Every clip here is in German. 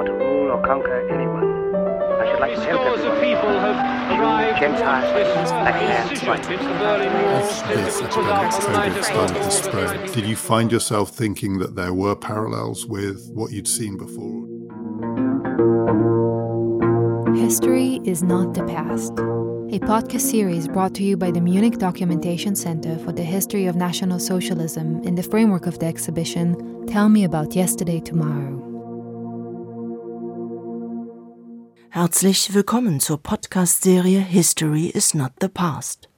want to rule or conquer anyone. I should like to help everyone. Jews, Gentiles, black As this epidemic COVID started to spread, did you find yourself thinking that there were parallels with what you'd seen before? History is not the past. A podcast series brought to you by the Munich Documentation Center for the History of National Socialism in the framework of the exhibition Tell Me About Yesterday Tomorrow. Herzlich willkommen zur Podcast-Serie History is not the past.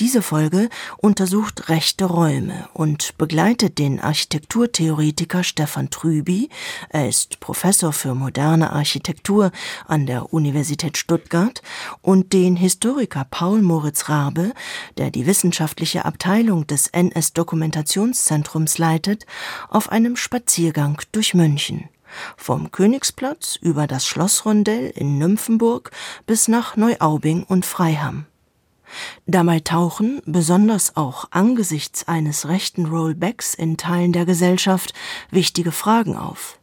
Diese Folge untersucht rechte Räume und begleitet den Architekturtheoretiker Stefan Trüby, er ist Professor für moderne Architektur an der Universität Stuttgart, und den Historiker Paul Moritz Rabe, der die wissenschaftliche Abteilung des NS-Dokumentationszentrums leitet, auf einem Spaziergang durch München. Vom Königsplatz über das Schlossrondell in Nymphenburg bis nach Neuaubing und Freiham. Dabei tauchen, besonders auch angesichts eines rechten Rollbacks in Teilen der Gesellschaft, wichtige Fragen auf.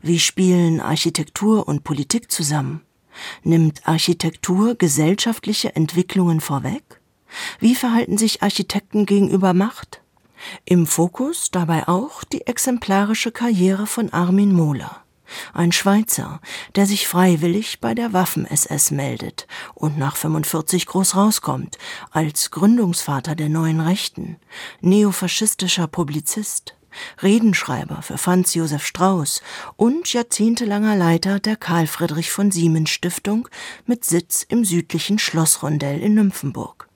Wie spielen Architektur und Politik zusammen? Nimmt Architektur gesellschaftliche Entwicklungen vorweg? Wie verhalten sich Architekten gegenüber Macht? Im Fokus dabei auch die exemplarische Karriere von Armin Mohler ein Schweizer, der sich freiwillig bei der Waffen-SS meldet und nach 45 groß rauskommt, als Gründungsvater der neuen Rechten, neofaschistischer Publizist, Redenschreiber für Franz Josef Strauß und jahrzehntelanger Leiter der Karl Friedrich von Siemens Stiftung mit Sitz im südlichen Schlossrondell in Nymphenburg.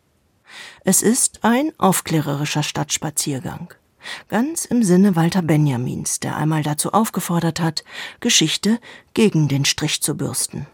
Es ist ein aufklärerischer Stadtspaziergang ganz im Sinne Walter Benjamins, der einmal dazu aufgefordert hat, Geschichte gegen den Strich zu bürsten.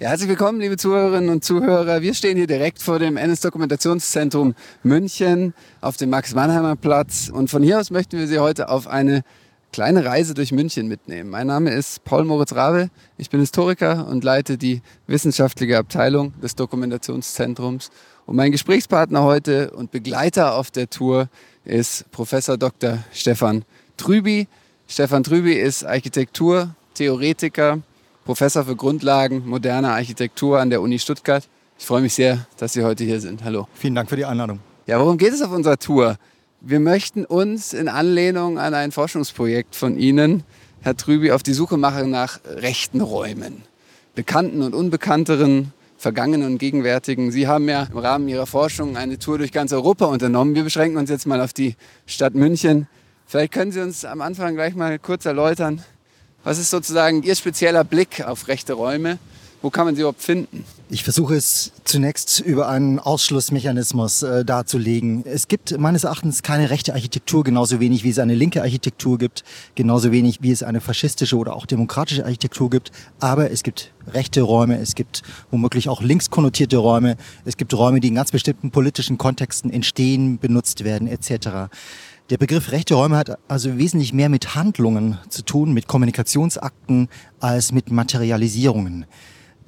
Ja, herzlich willkommen, liebe Zuhörerinnen und Zuhörer. Wir stehen hier direkt vor dem NS-Dokumentationszentrum München auf dem Max-Mannheimer Platz. Und von hier aus möchten wir Sie heute auf eine kleine Reise durch München mitnehmen. Mein Name ist Paul Moritz Rabe. Ich bin Historiker und leite die wissenschaftliche Abteilung des Dokumentationszentrums. Und mein Gesprächspartner heute und Begleiter auf der Tour ist Professor Dr. Stefan Trüby. Stefan Trüby ist Architekturtheoretiker, Professor für Grundlagen moderner Architektur an der Uni Stuttgart. Ich freue mich sehr, dass Sie heute hier sind. Hallo. Vielen Dank für die Einladung. Ja, worum geht es auf unserer Tour? Wir möchten uns in Anlehnung an ein Forschungsprojekt von Ihnen, Herr Trüby, auf die Suche machen nach rechten Räumen. Bekannten und unbekannteren vergangenen und gegenwärtigen. Sie haben ja im Rahmen Ihrer Forschung eine Tour durch ganz Europa unternommen. Wir beschränken uns jetzt mal auf die Stadt München. Vielleicht können Sie uns am Anfang gleich mal kurz erläutern, was ist sozusagen Ihr spezieller Blick auf rechte Räume wo kann man sie überhaupt finden? Ich versuche es zunächst über einen Ausschlussmechanismus äh, darzulegen. Es gibt meines Erachtens keine rechte Architektur, genauso wenig wie es eine linke Architektur gibt, genauso wenig wie es eine faschistische oder auch demokratische Architektur gibt. Aber es gibt rechte Räume, es gibt womöglich auch links konnotierte Räume, es gibt Räume, die in ganz bestimmten politischen Kontexten entstehen, benutzt werden etc. Der Begriff rechte Räume hat also wesentlich mehr mit Handlungen zu tun, mit Kommunikationsakten, als mit Materialisierungen.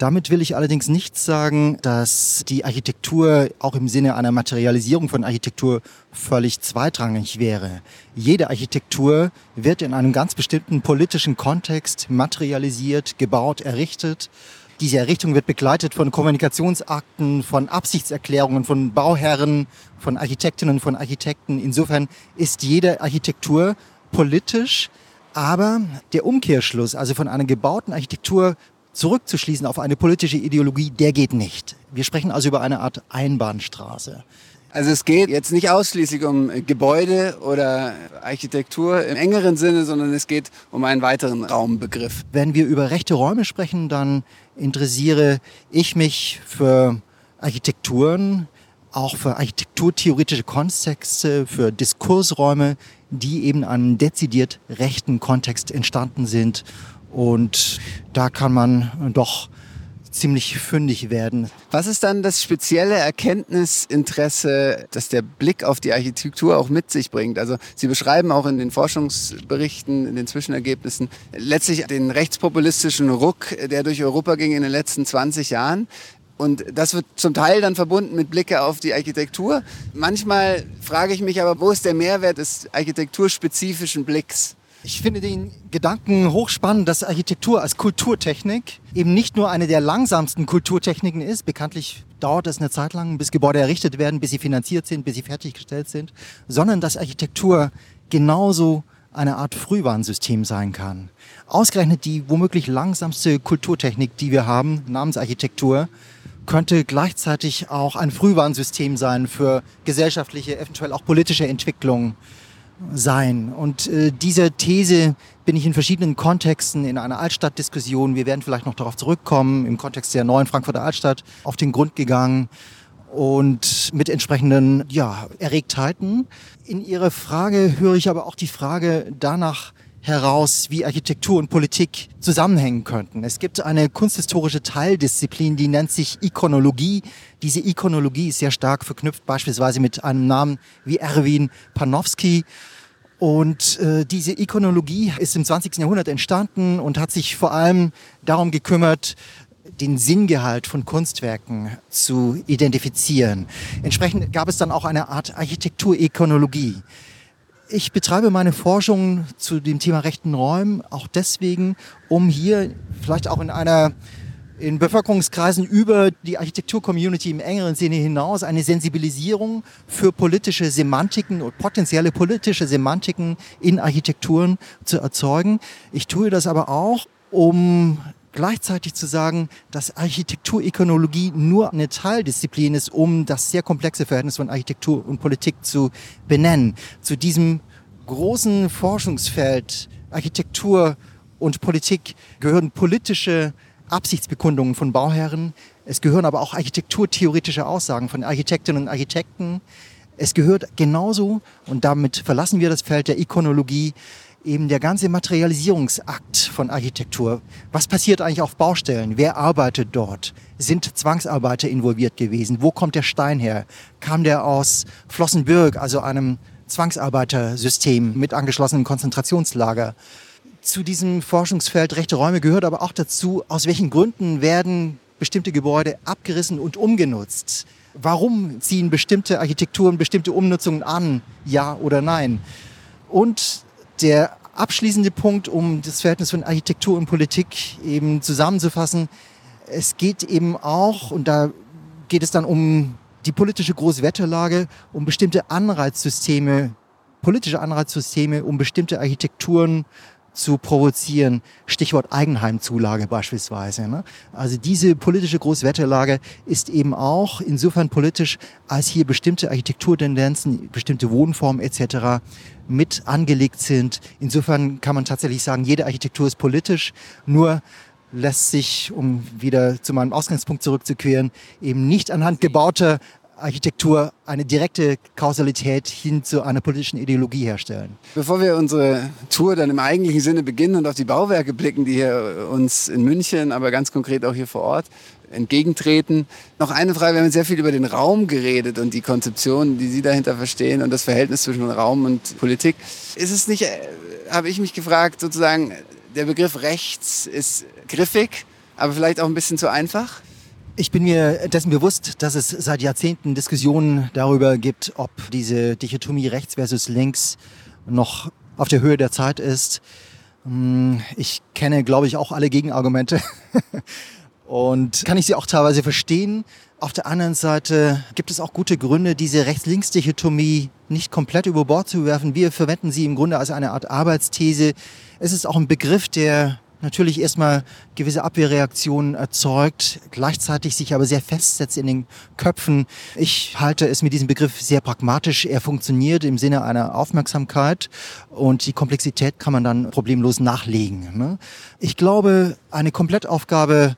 Damit will ich allerdings nicht sagen, dass die Architektur auch im Sinne einer Materialisierung von Architektur völlig zweitrangig wäre. Jede Architektur wird in einem ganz bestimmten politischen Kontext materialisiert, gebaut, errichtet. Diese Errichtung wird begleitet von Kommunikationsakten, von Absichtserklärungen, von Bauherren, von Architektinnen, von Architekten. Insofern ist jede Architektur politisch, aber der Umkehrschluss, also von einer gebauten Architektur zurückzuschließen auf eine politische Ideologie, der geht nicht. Wir sprechen also über eine Art Einbahnstraße. Also es geht jetzt nicht ausschließlich um Gebäude oder Architektur im engeren Sinne, sondern es geht um einen weiteren Raumbegriff. Wenn wir über rechte Räume sprechen, dann interessiere ich mich für Architekturen, auch für architekturtheoretische Kontexte, für Diskursräume, die eben einem dezidiert rechten Kontext entstanden sind und da kann man doch ziemlich fündig werden. Was ist dann das spezielle Erkenntnisinteresse, das der Blick auf die Architektur auch mit sich bringt? Also Sie beschreiben auch in den Forschungsberichten, in den Zwischenergebnissen letztlich den rechtspopulistischen Ruck, der durch Europa ging in den letzten 20 Jahren. Und das wird zum Teil dann verbunden mit Blicke auf die Architektur. Manchmal frage ich mich aber, wo ist der Mehrwert des architekturspezifischen Blicks? Ich finde den Gedanken hochspannend, dass Architektur als Kulturtechnik eben nicht nur eine der langsamsten Kulturtechniken ist. Bekanntlich dauert es eine Zeit lang, bis Gebäude errichtet werden, bis sie finanziert sind, bis sie fertiggestellt sind, sondern dass Architektur genauso eine Art Frühwarnsystem sein kann. Ausgerechnet die womöglich langsamste Kulturtechnik, die wir haben, namens Architektur, könnte gleichzeitig auch ein Frühwarnsystem sein für gesellschaftliche, eventuell auch politische Entwicklungen sein. Und äh, dieser These bin ich in verschiedenen Kontexten in einer Altstadtdiskussion, wir werden vielleicht noch darauf zurückkommen, im Kontext der neuen Frankfurter Altstadt auf den Grund gegangen und mit entsprechenden ja, Erregtheiten. In Ihrer Frage höre ich aber auch die Frage danach heraus, wie Architektur und Politik zusammenhängen könnten. Es gibt eine kunsthistorische Teildisziplin, die nennt sich Ikonologie. Diese Ikonologie ist sehr stark verknüpft beispielsweise mit einem Namen wie Erwin Panofsky. Und äh, diese Ikonologie ist im 20. Jahrhundert entstanden und hat sich vor allem darum gekümmert, den Sinngehalt von Kunstwerken zu identifizieren. Entsprechend gab es dann auch eine Art Architekturikonologie. Ich betreibe meine Forschung zu dem Thema rechten Räumen auch deswegen, um hier vielleicht auch in einer in Bevölkerungskreisen über die Architektur-Community im engeren Sinne hinaus eine Sensibilisierung für politische Semantiken und potenzielle politische Semantiken in Architekturen zu erzeugen. Ich tue das aber auch, um gleichzeitig zu sagen, dass Architekturökonologie nur eine Teildisziplin ist, um das sehr komplexe Verhältnis von Architektur und Politik zu benennen. Zu diesem großen Forschungsfeld Architektur und Politik gehören politische Absichtsbekundungen von Bauherren. Es gehören aber auch architekturtheoretische Aussagen von Architektinnen und Architekten. Es gehört genauso, und damit verlassen wir das Feld der Ikonologie, eben der ganze Materialisierungsakt von Architektur. Was passiert eigentlich auf Baustellen? Wer arbeitet dort? Sind Zwangsarbeiter involviert gewesen? Wo kommt der Stein her? Kam der aus Flossenbürg, also einem Zwangsarbeitersystem mit angeschlossenem Konzentrationslager? Zu diesem Forschungsfeld rechte Räume gehört aber auch dazu, aus welchen Gründen werden bestimmte Gebäude abgerissen und umgenutzt? Warum ziehen bestimmte Architekturen bestimmte Umnutzungen an? Ja oder nein? Und der abschließende Punkt, um das Verhältnis von Architektur und Politik eben zusammenzufassen, es geht eben auch, und da geht es dann um die politische Großwetterlage, um bestimmte Anreizsysteme, politische Anreizsysteme, um bestimmte Architekturen zu provozieren. Stichwort Eigenheimzulage beispielsweise. Ne? Also diese politische Großwetterlage ist eben auch insofern politisch, als hier bestimmte Architekturtendenzen, bestimmte Wohnformen etc. mit angelegt sind. Insofern kann man tatsächlich sagen, jede Architektur ist politisch, nur lässt sich, um wieder zu meinem Ausgangspunkt zurückzukehren, eben nicht anhand gebauter Architektur eine direkte Kausalität hin zu einer politischen Ideologie herstellen. Bevor wir unsere Tour dann im eigentlichen Sinne beginnen und auf die Bauwerke blicken, die hier uns in München, aber ganz konkret auch hier vor Ort entgegentreten. Noch eine Frage, wir haben sehr viel über den Raum geredet und die Konzeption, die Sie dahinter verstehen und das Verhältnis zwischen Raum und Politik. Ist es nicht, äh, habe ich mich gefragt, sozusagen, der Begriff rechts ist griffig, aber vielleicht auch ein bisschen zu einfach? Ich bin mir dessen bewusst, dass es seit Jahrzehnten Diskussionen darüber gibt, ob diese Dichotomie rechts versus links noch auf der Höhe der Zeit ist. Hm, ich kenne, glaube ich, auch alle Gegenargumente und kann ich sie auch teilweise verstehen. Auf der anderen Seite gibt es auch gute Gründe, diese Rechts-Links-Dichotomie nicht komplett über Bord zu werfen. Wir verwenden sie im Grunde als eine Art Arbeitsthese. Es ist auch ein Begriff, der natürlich erstmal gewisse Abwehrreaktionen erzeugt, gleichzeitig sich aber sehr festsetzt in den Köpfen. Ich halte es mit diesem Begriff sehr pragmatisch. Er funktioniert im Sinne einer Aufmerksamkeit und die Komplexität kann man dann problemlos nachlegen. Ne? Ich glaube, eine Komplettaufgabe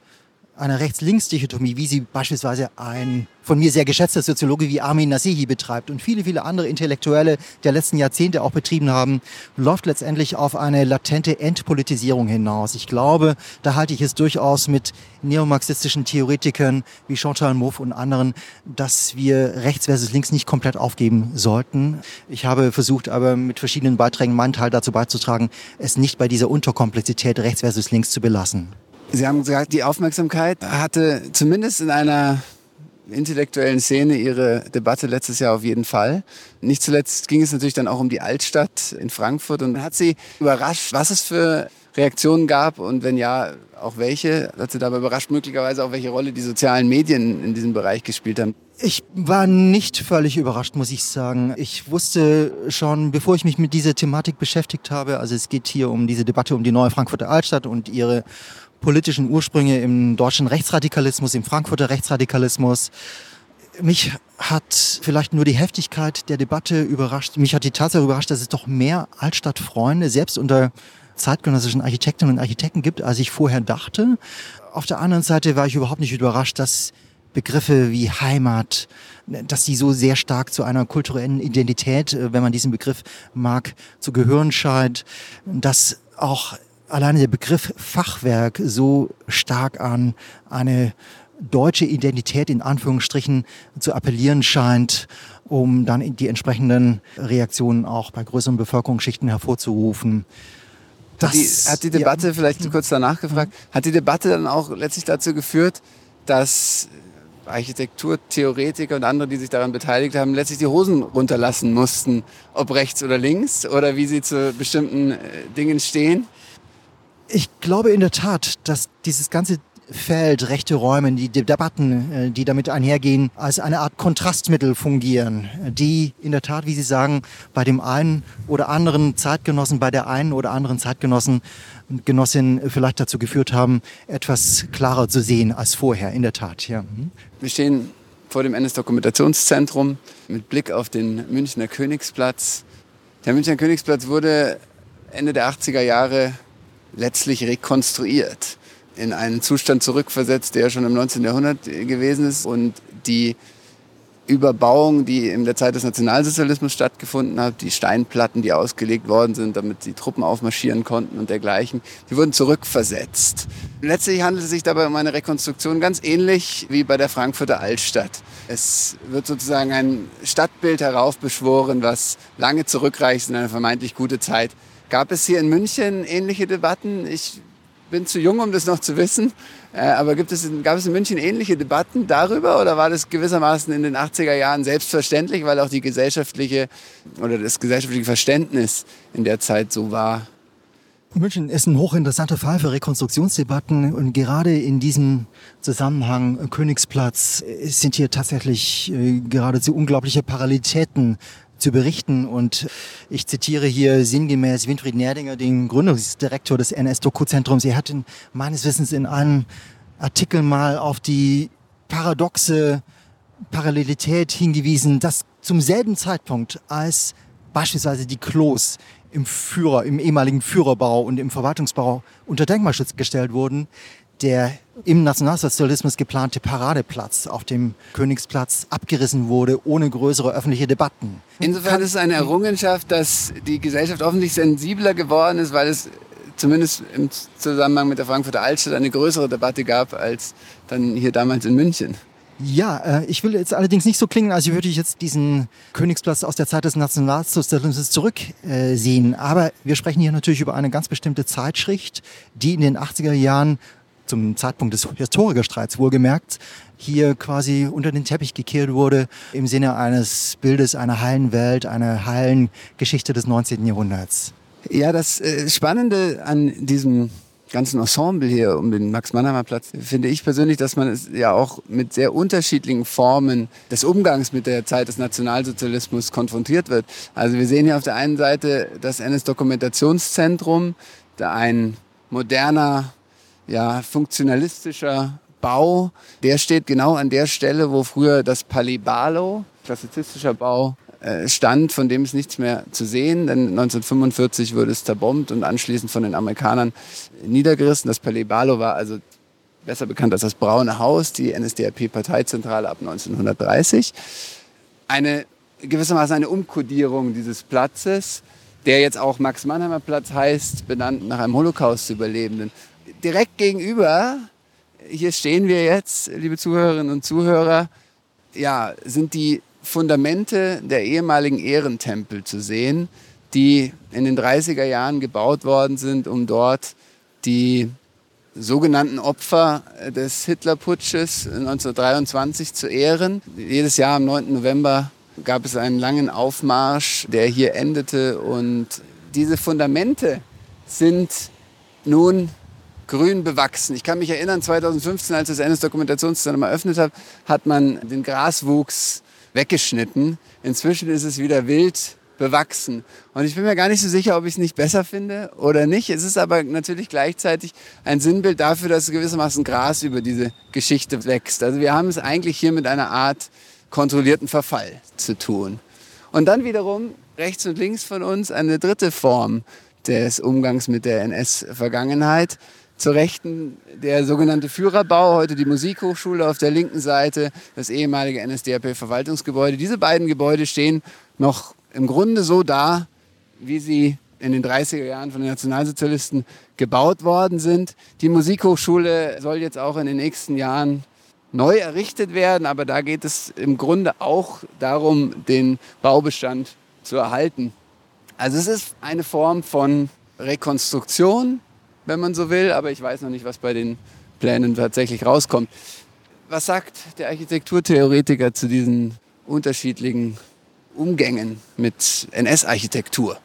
einer Rechts-Links-Dichotomie, wie sie beispielsweise ein von mir sehr geschätzter Soziologe wie Armin Nasehi betreibt und viele, viele andere Intellektuelle der letzten Jahrzehnte auch betrieben haben, läuft letztendlich auf eine latente Entpolitisierung hinaus. Ich glaube, da halte ich es durchaus mit neomarxistischen Theoretikern wie Chantal Mouffe und anderen, dass wir rechts versus links nicht komplett aufgeben sollten. Ich habe versucht, aber mit verschiedenen Beiträgen meinen Teil dazu beizutragen, es nicht bei dieser Unterkomplexität rechts versus links zu belassen. Sie haben gesagt, die Aufmerksamkeit hatte zumindest in einer intellektuellen Szene ihre Debatte letztes Jahr auf jeden Fall. Nicht zuletzt ging es natürlich dann auch um die Altstadt in Frankfurt und hat sie überrascht, was es für Reaktionen gab und wenn ja, auch welche. Hat sie dabei überrascht, möglicherweise auch welche Rolle die sozialen Medien in diesem Bereich gespielt haben. Ich war nicht völlig überrascht, muss ich sagen. Ich wusste schon, bevor ich mich mit dieser Thematik beschäftigt habe, also es geht hier um diese Debatte um die neue Frankfurter Altstadt und ihre politischen Ursprünge im deutschen Rechtsradikalismus, im Frankfurter Rechtsradikalismus. Mich hat vielleicht nur die Heftigkeit der Debatte überrascht. Mich hat die Tatsache überrascht, dass es doch mehr Altstadtfreunde, selbst unter zeitgenössischen Architektinnen und Architekten gibt, als ich vorher dachte. Auf der anderen Seite war ich überhaupt nicht überrascht, dass Begriffe wie Heimat, dass sie so sehr stark zu einer kulturellen Identität, äh, wenn man diesen Begriff mag, zu gehören scheint, dass auch alleine der Begriff Fachwerk so stark an eine deutsche Identität in Anführungsstrichen zu appellieren scheint, um dann die entsprechenden Reaktionen auch bei größeren Bevölkerungsschichten hervorzurufen. Das, die, hat die Debatte, ja. vielleicht kurz danach gefragt, hat die Debatte dann auch letztlich dazu geführt, dass Architekturtheoretiker und andere, die sich daran beteiligt haben, letztlich die Hosen runterlassen mussten, ob rechts oder links oder wie sie zu bestimmten äh, Dingen stehen? Ich glaube in der Tat, dass dieses ganze Feld, rechte Räume, die Debatten, äh, die damit einhergehen, als eine Art Kontrastmittel fungieren, die in der Tat, wie Sie sagen, bei dem einen oder anderen Zeitgenossen, bei der einen oder anderen Zeitgenossen und Genossin vielleicht dazu geführt haben, etwas klarer zu sehen als vorher, in der Tat. Ja. Mhm. Wir stehen vor dem NS-Dokumentationszentrum mit Blick auf den Münchner Königsplatz. Der Münchner Königsplatz wurde Ende der 80er Jahre letztlich rekonstruiert in einen Zustand zurückversetzt, der schon im 19. Jahrhundert gewesen ist. Und die Überbauung, die in der Zeit des Nationalsozialismus stattgefunden hat, die Steinplatten, die ausgelegt worden sind, damit die Truppen aufmarschieren konnten und dergleichen, die wurden zurückversetzt. Letztlich handelt es sich dabei um eine Rekonstruktion ganz ähnlich wie bei der Frankfurter Altstadt. Es wird sozusagen ein Stadtbild heraufbeschworen, was lange zurückreicht in eine vermeintlich gute Zeit. Gab es hier in München ähnliche Debatten? Ich bin zu jung, um das noch zu wissen. Äh, aber gibt es, gab es in München ähnliche Debatten darüber oder war das gewissermaßen in den 80er Jahren selbstverständlich, weil auch die gesellschaftliche oder das gesellschaftliche Verständnis in der Zeit so war? München ist ein hochinteressanter Fall für Rekonstruktionsdebatten und gerade in diesem Zusammenhang Königsplatz sind hier tatsächlich äh, geradezu unglaubliche Parallelitäten zu berichten. Und ich zitiere hier sinngemäß Winfried Nerdinger, den Gründungsdirektor des NS-Doku-Zentrums. Er hat meines Wissens in einem Artikel mal auf die paradoxe Parallelität hingewiesen, dass zum selben Zeitpunkt, als beispielsweise die Klos im Führer, im ehemaligen Führerbau und im Verwaltungsbau unter Denkmalschutz gestellt wurden, der im Nationalsozialismus geplante Paradeplatz auf dem Königsplatz abgerissen wurde, ohne größere öffentliche Debatten. Insofern ist es eine Errungenschaft, dass die Gesellschaft offensichtlich sensibler geworden ist, weil es zumindest im Zusammenhang mit der Frankfurter Altstadt eine größere Debatte gab als dann hier damals in München. Ja, äh, ich will jetzt allerdings nicht so klingen, als würde ich jetzt diesen Königsplatz aus der Zeit des Nationalsozialismus zurücksehen. Äh, Aber wir sprechen hier natürlich über eine ganz bestimmte Zeitschrift, die in den 80er Jahren zum Zeitpunkt des Historikerstreits wohlgemerkt, hier quasi unter den Teppich gekehrt wurde im Sinne eines Bildes einer heilen Welt, einer heilen Geschichte des 19. Jahrhunderts. Ja, das äh, Spannende an diesem ganzen Ensemble hier um den Max-Mannheimer-Platz finde ich persönlich, dass man es ja auch mit sehr unterschiedlichen Formen des Umgangs mit der Zeit des Nationalsozialismus konfrontiert wird. Also wir sehen hier auf der einen Seite das NS-Dokumentationszentrum, da ein moderner ja, funktionalistischer Bau, der steht genau an der Stelle, wo früher das Palais Barlow, klassizistischer Bau, äh, stand, von dem ist nichts mehr zu sehen, denn 1945 wurde es zerbombt und anschließend von den Amerikanern niedergerissen. Das Palais Barlow war also besser bekannt als das Braune Haus, die NSDAP-Parteizentrale ab 1930. Eine gewissermaßen eine Umkodierung dieses Platzes, der jetzt auch Max-Mannheimer Platz heißt, benannt nach einem Holocaust-Überlebenden direkt gegenüber, hier stehen wir jetzt, liebe Zuhörerinnen und Zuhörer, ja, sind die Fundamente der ehemaligen Ehrentempel zu sehen, die in den 30er Jahren gebaut worden sind, um dort die sogenannten Opfer des Hitlerputsches 1923 zu ehren. Jedes Jahr am 9. November gab es einen langen Aufmarsch, der hier endete. Und diese Fundamente sind nun grün bewachsen. Ich kann mich erinnern, 2015, als das NS-Dokumentationszentrum eröffnet hat, hat man den Graswuchs weggeschnitten. Inzwischen ist es wieder wild bewachsen. Und ich bin mir gar nicht so sicher, ob ich es nicht besser finde oder nicht. Es ist aber natürlich gleichzeitig ein Sinnbild dafür, dass gewissermaßen Gras über diese Geschichte wächst. Also wir haben es eigentlich hier mit einer Art kontrollierten Verfall zu tun. Und dann wiederum rechts und links von uns eine dritte Form des Umgangs mit der NS-Vergangenheit. Zur Rechten der sogenannte Führerbau, heute die Musikhochschule auf der linken Seite, das ehemalige NSDAP-Verwaltungsgebäude. Diese beiden Gebäude stehen noch im Grunde so da, wie sie in den 30er Jahren von den Nationalsozialisten gebaut worden sind. Die Musikhochschule soll jetzt auch in den nächsten Jahren neu errichtet werden, aber da geht es im Grunde auch darum, den Baubestand zu erhalten. Also es ist eine Form von Rekonstruktion, wenn man so will, aber ich weiß noch nicht, was bei den Plänen tatsächlich rauskommt. Was sagt der Architekturtheoretiker zu diesen unterschiedlichen Umgängen mit NS-Architektur?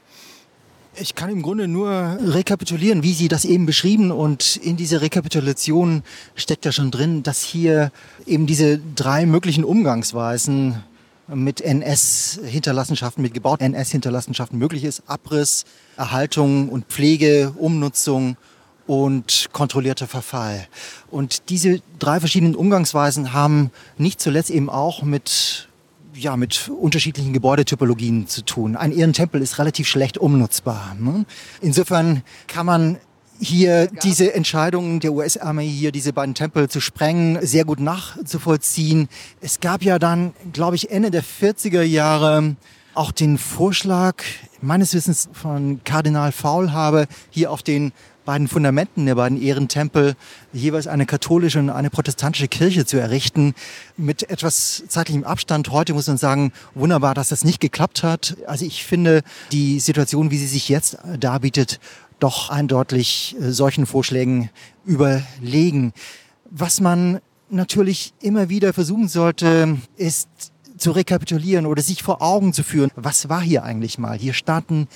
Ich kann im Grunde nur rekapitulieren, wie Sie das eben beschrieben. Und in dieser Rekapitulation steckt ja schon drin, dass hier eben diese drei möglichen Umgangsweisen mit NS-Hinterlassenschaften, mit gebauten NS-Hinterlassenschaften möglich ist. Abriss, Erhaltung und Pflege, Umnutzung und kontrollierter Verfall. Und diese drei verschiedenen Umgangsweisen haben nicht zuletzt eben auch mit ja, mit unterschiedlichen Gebäudetypologien zu tun. Ein Ehrentempel ist relativ schlecht umnutzbar. Ne? Insofern kann man hier diese Entscheidungen der US-Armee, hier diese beiden Tempel zu sprengen, sehr gut nachzuvollziehen. Es gab ja dann, glaube ich, Ende der 40er Jahre auch den Vorschlag, meines Wissens von Kardinal Faulhaber, hier auf den beiden Fundamenten der beiden Ehrentempel jeweils eine katholische und eine protestantische Kirche zu errichten. Mit etwas zeitlichem Abstand heute muss man sagen, wunderbar, dass das nicht geklappt hat. Also ich finde die Situation, wie sie sich jetzt darbietet, doch eindeutig äh, solchen Vorschlägen überlegen. Was man natürlich immer wieder versuchen sollte, ist zu rekapitulieren oder sich vor Augen zu führen, was war hier eigentlich mal? Hier standen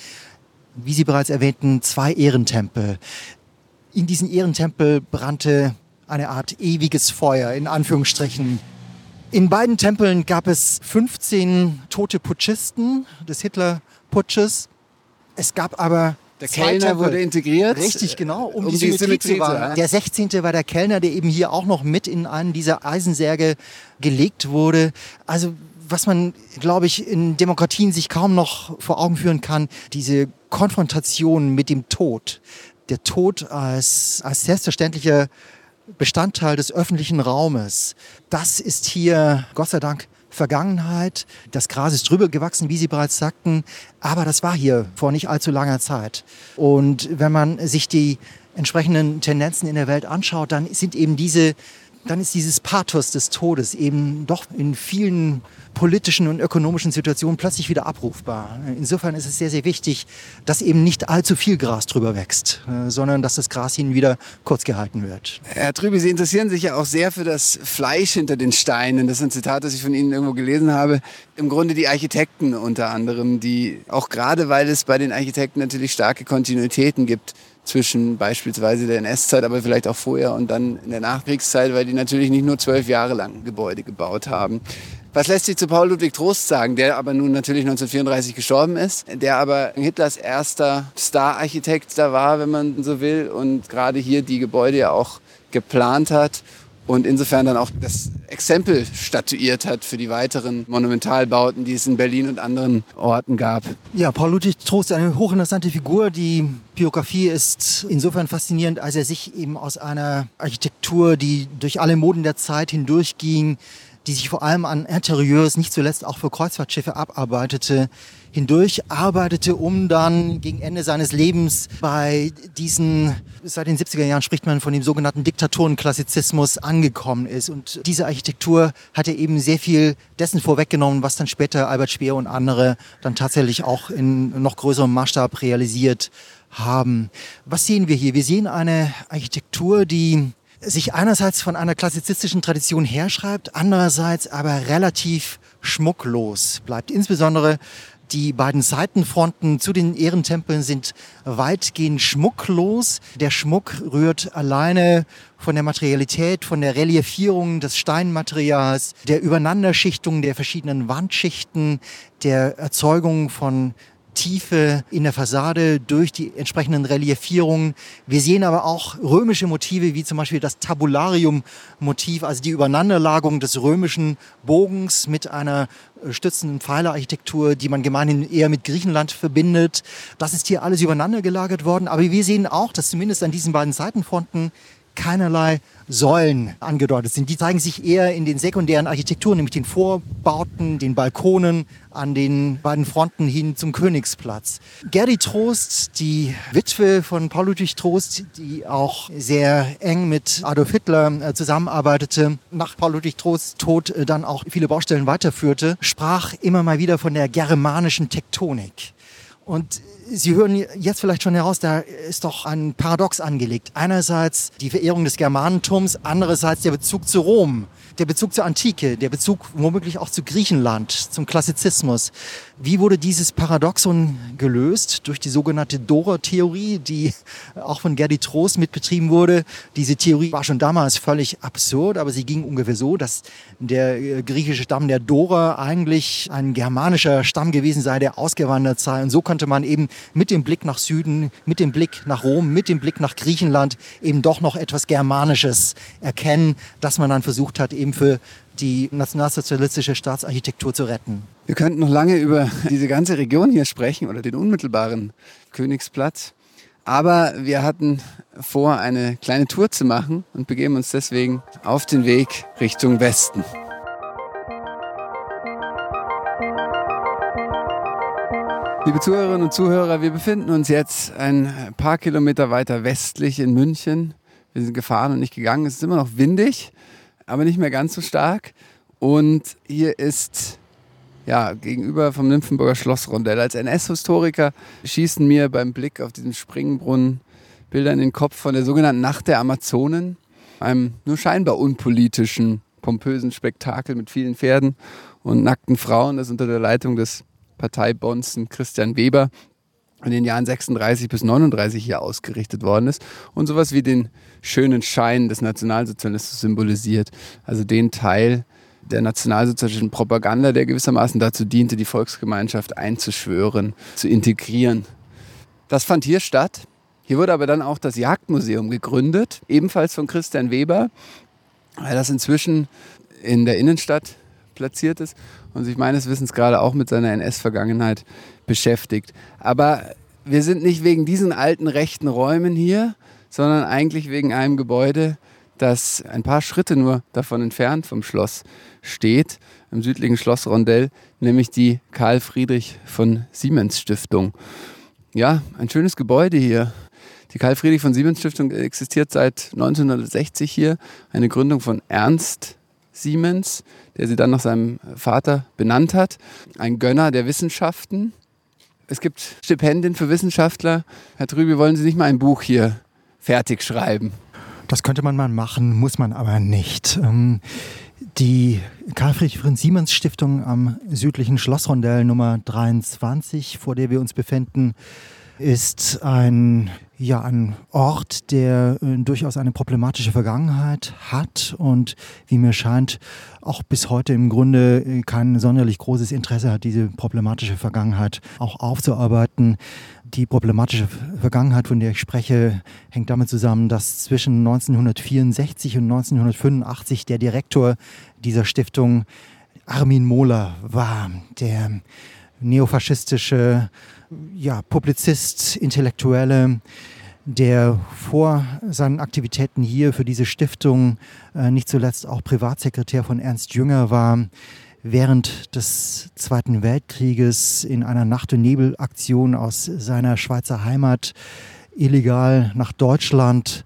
wie Sie bereits erwähnten, zwei Ehrentempel. In diesen Ehrentempel brannte eine Art ewiges Feuer, in Anführungsstrichen. In beiden Tempeln gab es 15 tote Putschisten des Hitlerputsches. Es gab aber der Kellner wurde integriert. Richtig, genau, um, um die, die Symmetrie, zu wahren. Der 16. war der Kellner, der eben hier auch noch mit in einen dieser Eisensärge gelegt wurde. Also was man, glaube ich, in Demokratien sich kaum noch vor Augen führen kann, diese Konfrontation mit dem Tod. Der Tod als, als selbstverständlicher Bestandteil des öffentlichen Raumes. Das ist hier, Gott sei Dank, Vergangenheit. Das Gras ist drüber gewachsen, wie Sie bereits sagten. Aber das war hier vor nicht allzu langer Zeit. Und wenn man sich die entsprechenden Tendenzen in der Welt anschaut, dann sind eben diese dann ist dieses Pathos des Todes eben doch in vielen politischen und ökonomischen Situationen plötzlich wieder abrufbar. Insofern ist es sehr, sehr wichtig, dass eben nicht allzu viel Gras drüber wächst, äh, sondern dass das Gras hin wieder kurz gehalten wird. Herr Trübe, Sie interessieren sich ja auch sehr für das Fleisch hinter den Steinen. Das ist ein Zitat, das ich von Ihnen irgendwo gelesen habe. Im Grunde die Architekten unter anderem, die auch gerade, weil es bei den Architekten natürlich starke Kontinuitäten gibt, zwischen beispielsweise der NS-Zeit, aber vielleicht auch vorher und dann in der Nachkriegszeit, weil die natürlich nicht nur zwölf Jahre lang Gebäude gebaut haben. Was lässt sich zu Paul Ludwig Trost sagen, der aber nun natürlich 1934 gestorben ist, der aber Hitlers erster Star-Architekt da war, wenn man so will, und gerade hier die Gebäude ja auch geplant hat und insofern dann auch das Exempel statuiert hat für die weiteren Monumentalbauten, die es in Berlin und anderen Orten gab. Ja, Paul Ludwig Trost ist eine hochinteressante Figur. Die Biografie ist insofern faszinierend, als er sich eben aus einer Architektur, die durch alle Moden der Zeit hindurchging, die sich vor allem an Interieurs, nicht zuletzt auch für Kreuzfahrtschiffe abarbeitete, hindurch arbeitete, um dann gegen Ende seines Lebens bei diesen, seit den 70er Jahren spricht man von dem sogenannten Diktatorenklassizismus angekommen ist. Und diese Architektur hatte eben sehr viel dessen vorweggenommen, was dann später Albert Speer und andere dann tatsächlich auch in noch größerem Maßstab realisiert haben. Was sehen wir hier? Wir sehen eine Architektur, die sich einerseits von einer klassizistischen Tradition herschreibt, andererseits aber relativ schmucklos bleibt. Insbesondere die beiden Seitenfronten zu den Ehrentempeln sind weitgehend schmucklos. Der Schmuck rührt alleine von der Materialität, von der Reliefierung des Steinmaterials, der Übereinanderschichtung der verschiedenen Wandschichten, der Erzeugung von Tiefe in der Fassade durch die entsprechenden Reliefierungen. Wir sehen aber auch römische Motive, wie zum Beispiel das Tabularium-Motiv, also die Übereinanderlagung des römischen Bogens mit einer äh, stützenden Pfeilerarchitektur, die man gemeinhin eher mit Griechenland verbindet. Das ist hier alles übereinander gelagert worden. Aber wir sehen auch, dass zumindest an diesen beiden Seitenfronten keinerlei Säulen angedeutet sind. Die zeigen sich eher in den sekundären Architekturen, nämlich den Vorbauten, den Balkonen an den beiden Fronten hin zum Königsplatz. Gerdi Trost, die Witwe von Paul Ludwig Trost, die auch sehr eng mit Adolf Hitler äh, zusammenarbeitete, nach Paul Ludwig Trosts Tod äh, dann auch viele Baustellen weiterführte, sprach immer mal wieder von der germanischen Tektonik. Und Sie hören jetzt vielleicht schon heraus, da ist doch ein Paradox angelegt. Einerseits die Verehrung des Germanentums, andererseits der Bezug zu Rom der Bezug zur Antike, der Bezug womöglich auch zu Griechenland, zum Klassizismus. Wie wurde dieses Paradoxon gelöst? Durch die sogenannte Dora-Theorie, die auch von Gerdi Trost mitbetrieben wurde. Diese Theorie war schon damals völlig absurd, aber sie ging ungefähr so, dass der äh, griechische Stamm der Dora eigentlich ein germanischer Stamm gewesen sei, der ausgewandert sei. Und so konnte man eben mit dem Blick nach Süden, mit dem Blick nach Rom, mit dem Blick nach Griechenland eben doch noch etwas Germanisches erkennen, dass man dann versucht hat, eben für die nationalsozialistische Staatsarchitektur zu retten. Wir könnten noch lange über diese ganze Region hier sprechen oder den unmittelbaren Königsplatz. Aber wir hatten vor, eine kleine Tour zu machen und begeben uns deswegen auf den Weg Richtung Westen. Liebe Zuhörerinnen und Zuhörer, wir befinden uns jetzt ein paar Kilometer weiter westlich in München. Wir sind gefahren und nicht gegangen. Es ist immer noch windig aber nicht mehr ganz so stark. Und hier ist ja, gegenüber vom Nymphenburger Schlossrondell. Als NS-Historiker schießen mir beim Blick auf diesen Springbrunnen Bilder in den Kopf von der sogenannten Nacht der Amazonen, einem nur scheinbar unpolitischen, pompösen Spektakel mit vielen Pferden und nackten Frauen, das unter der Leitung des Parteibonzen Christian Weber in den Jahren 36 bis 39 hier ausgerichtet worden ist und sowas wie den schönen Schein des Nationalsozialismus symbolisiert. Also den Teil der nationalsozialistischen Propaganda, der gewissermaßen dazu diente, die Volksgemeinschaft einzuschwören, zu integrieren. Das fand hier statt. Hier wurde aber dann auch das Jagdmuseum gegründet, ebenfalls von Christian Weber, weil das inzwischen in der Innenstadt platziert ist und sich meines Wissens gerade auch mit seiner NS-Vergangenheit beschäftigt. Aber wir sind nicht wegen diesen alten rechten Räumen hier, sondern eigentlich wegen einem Gebäude, das ein paar Schritte nur davon entfernt vom Schloss steht, im südlichen Schlossrondell, nämlich die Karl Friedrich von Siemens Stiftung. Ja, ein schönes Gebäude hier. Die Karl Friedrich von Siemens Stiftung existiert seit 1960 hier, eine Gründung von Ernst Siemens, der sie dann nach seinem Vater benannt hat, ein Gönner der Wissenschaften. Es gibt Stipendien für Wissenschaftler. Herr Trüby, wollen Sie nicht mal ein Buch hier fertig schreiben? Das könnte man mal machen, muss man aber nicht. Ähm, die Karl Friedrich Siemens Stiftung am südlichen Schlossrondell Nummer 23, vor der wir uns befinden, ist ein, ja, ein Ort, der äh, durchaus eine problematische Vergangenheit hat und wie mir scheint, auch bis heute im Grunde äh, kein sonderlich großes Interesse hat, diese problematische Vergangenheit auch aufzuarbeiten. Die problematische Vergangenheit, von der ich spreche, hängt damit zusammen, dass zwischen 1964 und 1985 der Direktor dieser Stiftung Armin Mohler war, der neofaschistische ja, Publizist, Intellektuelle, der vor seinen Aktivitäten hier für diese Stiftung äh, nicht zuletzt auch Privatsekretär von Ernst Jünger war, während des Zweiten Weltkrieges in einer Nacht- und Nebelaktion aus seiner Schweizer Heimat illegal nach Deutschland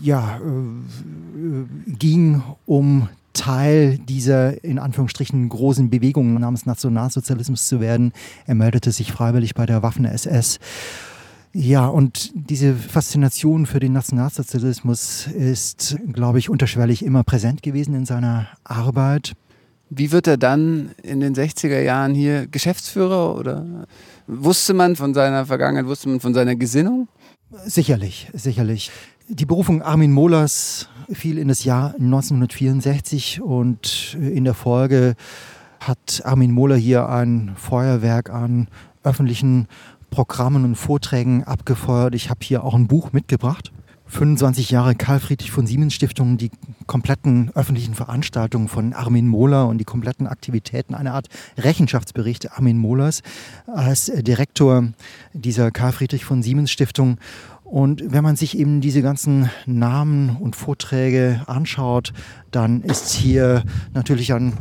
ja, äh, ging, um Teil dieser in Anführungsstrichen großen Bewegung namens Nationalsozialismus zu werden. Er meldete sich freiwillig bei der Waffen-SS. Ja, und diese Faszination für den Nationalsozialismus ist, glaube ich, unterschwellig immer präsent gewesen in seiner Arbeit. Wie wird er dann in den 60er Jahren hier Geschäftsführer oder wusste man von seiner Vergangenheit, wusste man von seiner Gesinnung? Sicherlich, sicherlich. Die Berufung Armin Mohlers fiel in das Jahr 1964 und in der Folge hat Armin Mohler hier ein Feuerwerk an öffentlichen Programmen und Vorträgen abgefeuert. Ich habe hier auch ein Buch mitgebracht. 25 Jahre Karl Friedrich von Siemens Stiftung, die kompletten öffentlichen Veranstaltungen von Armin Mohler und die kompletten Aktivitäten, eine Art Rechenschaftsbericht Armin Mohlers als Direktor dieser Karl Friedrich von Siemens Stiftung. Und wenn man sich eben diese ganzen Namen und Vorträge anschaut, dann ist hier natürlich ein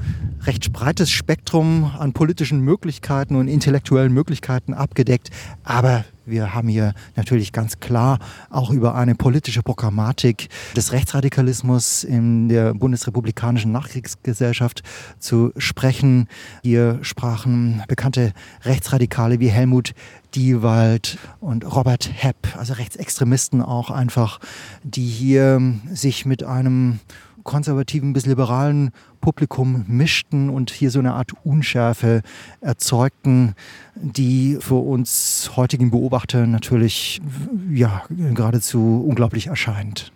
recht breites Spektrum an politischen Möglichkeiten und intellektuellen Möglichkeiten abgedeckt. Aber wir haben hier natürlich ganz klar auch über eine politische Programmatik des Rechtsradikalismus in der bundesrepublikanischen Nachkriegsgesellschaft zu sprechen. Hier sprachen bekannte Rechtsradikale wie Helmut Diewald und Robert Hepp, also Rechtsextremisten auch einfach, die hier sich mit einem konservativen bis liberalen Publikum mischten und hier so eine Art Unschärfe erzeugten, die für uns heutigen Beobachter natürlich ja, geradezu unglaublich erscheint.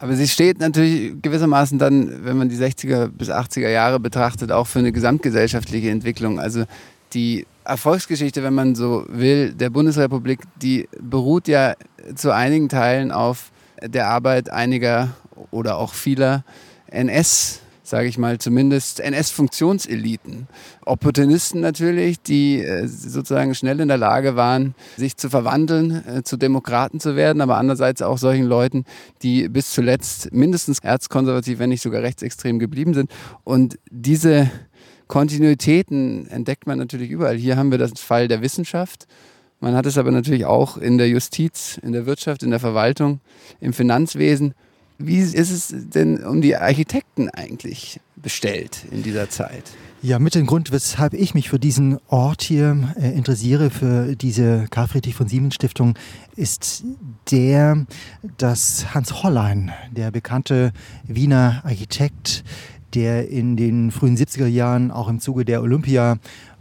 Aber sie steht natürlich gewissermaßen dann, wenn man die 60er bis 80er Jahre betrachtet, auch für eine gesamtgesellschaftliche Entwicklung. Also die Erfolgsgeschichte, wenn man so will, der Bundesrepublik, die beruht ja zu einigen Teilen auf der Arbeit einiger oder auch vieler NS, sage ich mal, zumindest NS-Funktionseliten. Opportunisten natürlich, die äh, sozusagen schnell in der Lage waren, sich zu verwandeln, äh, zu Demokraten zu werden, aber andererseits auch solchen Leuten, die bis zuletzt mindestens erzkonservativ, wenn nicht sogar rechtsextrem geblieben sind. Und diese Kontinuitäten entdeckt man natürlich überall. Hier haben wir das Fall der Wissenschaft. Man hat es aber natürlich auch in der Justiz, in der Wirtschaft, in der Verwaltung, im Finanzwesen. Wie ist es denn um die Architekten eigentlich bestellt in dieser Zeit? Ja, mit dem Grund, weshalb ich mich für diesen Ort hier äh, interessiere, für diese Karl Friedrich von Siemens Stiftung, ist der, dass Hans Hollein, der bekannte Wiener Architekt, der in den frühen 70er Jahren auch im Zuge der Olympia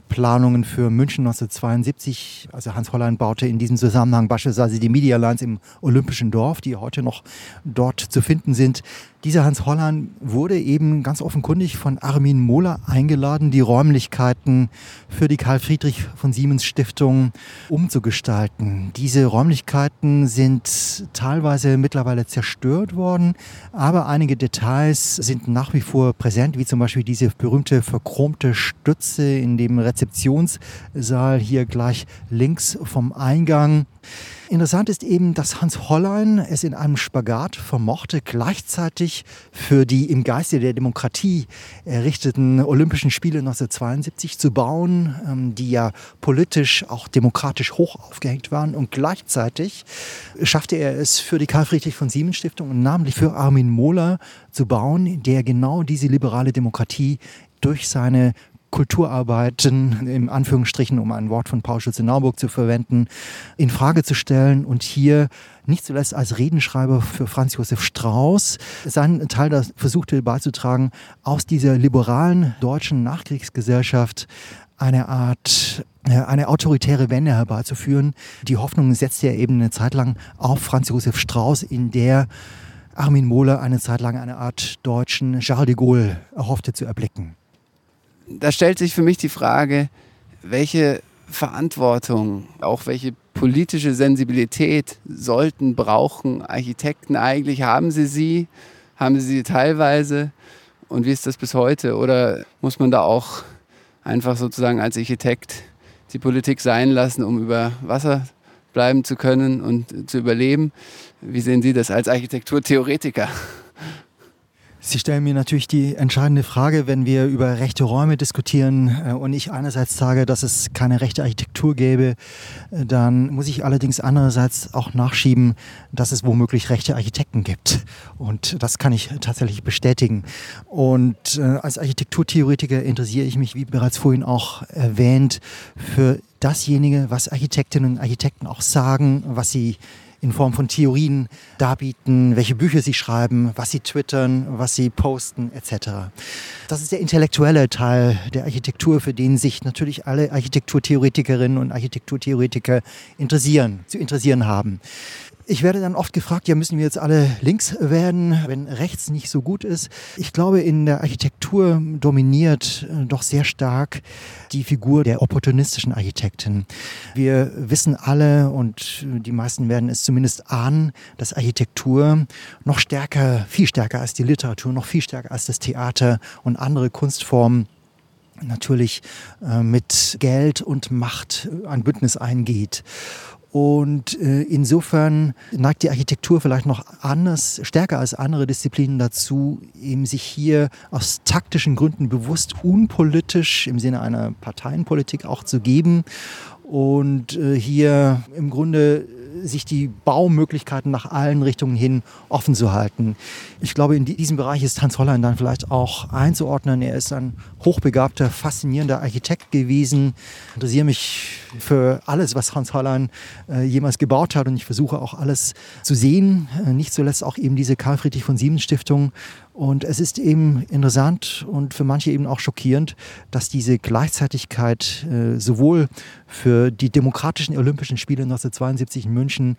Planungen für München 1972. Also Hans Hollein baute in diesem Zusammenhang beispielsweise die Media Lines im Olympischen Dorf, die heute noch dort zu finden sind. Dieser Hans Hollein wurde eben ganz offenkundig von Armin Mohler eingeladen, die Räumlichkeiten für die Karl Friedrich von Siemens Stiftung umzugestalten. Diese Räumlichkeiten sind teilweise mittlerweile zerstört worden, aber einige Details sind nach wie vor präsent, wie zum Beispiel diese berühmte verchromte Stütze in dem Rezeptionssaal hier gleich links vom Eingang. Interessant ist eben, dass Hans Hollein es in einem Spagat vermochte, gleichzeitig für die im Geiste der Demokratie errichteten Olympischen Spiele 1972 zu bauen, ähm, die ja politisch, auch demokratisch hoch aufgehängt waren. Und gleichzeitig schaffte er es für die Karl Friedrich von Siemens Stiftung und namentlich für Armin Mohler zu bauen, der genau diese liberale Demokratie durch seine Kulturarbeiten, im Anführungsstrichen, um ein Wort von Paul Schütze-Nauburg zu verwenden, in Frage zu stellen und hier nicht zuletzt als Redenschreiber für Franz Josef Strauß seinen Teil da versuchte beizutragen, aus dieser liberalen deutschen Nachkriegsgesellschaft eine Art eine autoritäre Wende herbeizuführen. Die Hoffnung setzte er eben eine Zeit lang auf Franz Josef Strauß, in der Armin Mohler eine Zeit lang eine Art deutschen Charles de Gaulle erhoffte zu erblicken da stellt sich für mich die Frage, welche Verantwortung, auch welche politische Sensibilität sollten, brauchen Architekten eigentlich? Haben sie sie? Haben sie sie teilweise? Und wie ist das bis heute? Oder muss man da auch einfach sozusagen als Architekt die Politik sein lassen, um über Wasser bleiben zu können und zu überleben? Wie sehen Sie das als Architekturtheoretiker? Sie stellen mir natürlich die entscheidende Frage, wenn wir über rechte Räume diskutieren äh, und ich einerseits sage, dass es keine rechte Architektur gäbe, äh, dann muss ich allerdings andererseits auch nachschieben, dass es womöglich rechte Architekten gibt. Und das kann ich tatsächlich bestätigen. Und äh, als Architekturtheoretiker interessiere ich mich, wie bereits vorhin auch erwähnt, für dasjenige, was Architektinnen und Architekten auch sagen, was sie in Form von Theorien darbieten, welche Bücher sie schreiben, was sie twittern, was sie posten etc. Das ist der intellektuelle Teil der Architektur, für den sich natürlich alle Architekturtheoretikerinnen und Architekturtheoretiker interessieren, zu interessieren haben. Ich werde dann oft gefragt, ja, müssen wir jetzt alle links werden, wenn rechts nicht so gut ist. Ich glaube, in der Architektur dominiert äh, doch sehr stark die Figur der opportunistischen Architekten. Wir wissen alle und die meisten werden es zumindest ahnen, dass Architektur noch stärker, viel stärker als die Literatur, noch viel stärker als das Theater und andere Kunstformen natürlich äh, mit Geld und Macht ein Bündnis eingeht. Und äh, insofern neigt die Architektur vielleicht noch anders, stärker als andere Disziplinen dazu, eben sich hier aus taktischen Gründen bewusst unpolitisch im Sinne einer Parteienpolitik auch zu geben. Und äh, hier im Grunde sich die Baumöglichkeiten nach allen Richtungen hin offen zu halten. Ich glaube, in diesem Bereich ist Hans Hollein dann vielleicht auch einzuordnen. Er ist ein hochbegabter, faszinierender Architekt gewesen. Ich interessiere mich für alles, was Hans Hollein äh, jemals gebaut hat und ich versuche auch alles zu sehen. Äh, nicht zuletzt auch eben diese Karl Friedrich von Siemens Stiftung und es ist eben interessant und für manche eben auch schockierend, dass diese Gleichzeitigkeit äh, sowohl für die demokratischen Olympischen Spiele 1972 in München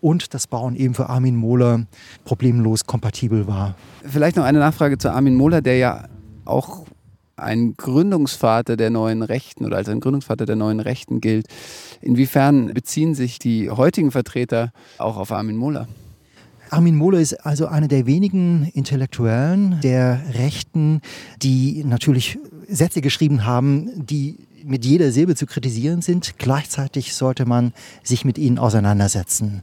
und das Bauen eben für Armin Mohler problemlos kompatibel war. Vielleicht noch eine Nachfrage zu Armin Mohler, der ja auch ein Gründungsvater der neuen Rechten oder als ein Gründungsvater der neuen Rechten gilt. Inwiefern beziehen sich die heutigen Vertreter auch auf Armin Mohler? Armin Mohler ist also einer der wenigen Intellektuellen der Rechten, die natürlich Sätze geschrieben haben, die mit jeder Silbe zu kritisieren sind. Gleichzeitig sollte man sich mit ihnen auseinandersetzen.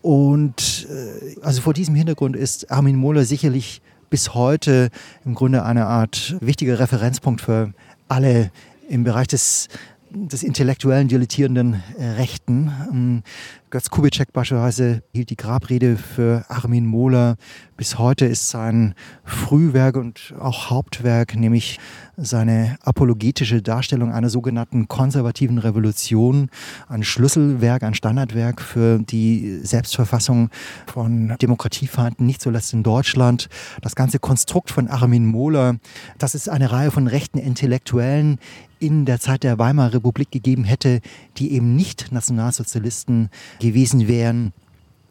Und äh, also vor diesem Hintergrund ist Armin Mohler sicherlich bis heute im Grunde eine Art wichtiger Referenzpunkt für alle im Bereich des des intellektuellen, dilettierenden äh, Rechten. Ähm, Götz Kubitschek beispielsweise hielt die Grabrede für Armin Mohler. Bis heute ist sein Frühwerk und auch Hauptwerk, nämlich seine apologetische Darstellung einer sogenannten konservativen Revolution, ein Schlüsselwerk, ein Standardwerk für die Selbstverfassung von Demokratiefeinden, nicht zuletzt in Deutschland. Das ganze Konstrukt von Armin Mohler, das ist eine Reihe von rechten Intellektuellen in der Zeit der Weimarer Republik gegeben hätte, die eben nicht Nationalsozialisten gewesen wären,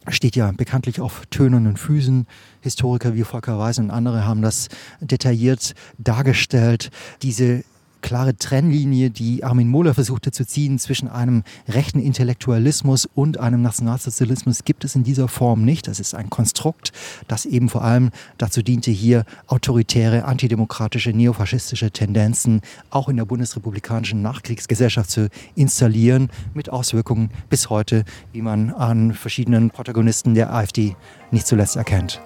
steht ja bekanntlich auf tönernen Füßen. Historiker wie Volker Weiß und andere haben das detailliert dargestellt. Diese klare Trennlinie, die Armin Mohler versuchte zu ziehen zwischen einem rechten Intellektualismus und einem Nationalsozialismus, gibt es in dieser Form nicht. Das ist ein Konstrukt, das eben vor allem dazu diente, hier autoritäre, antidemokratische, neofaschistische Tendenzen auch in der bundesrepublikanischen Nachkriegsgesellschaft zu installieren, mit Auswirkungen bis heute, wie man an verschiedenen Protagonisten der AfD nicht zuletzt erkennt.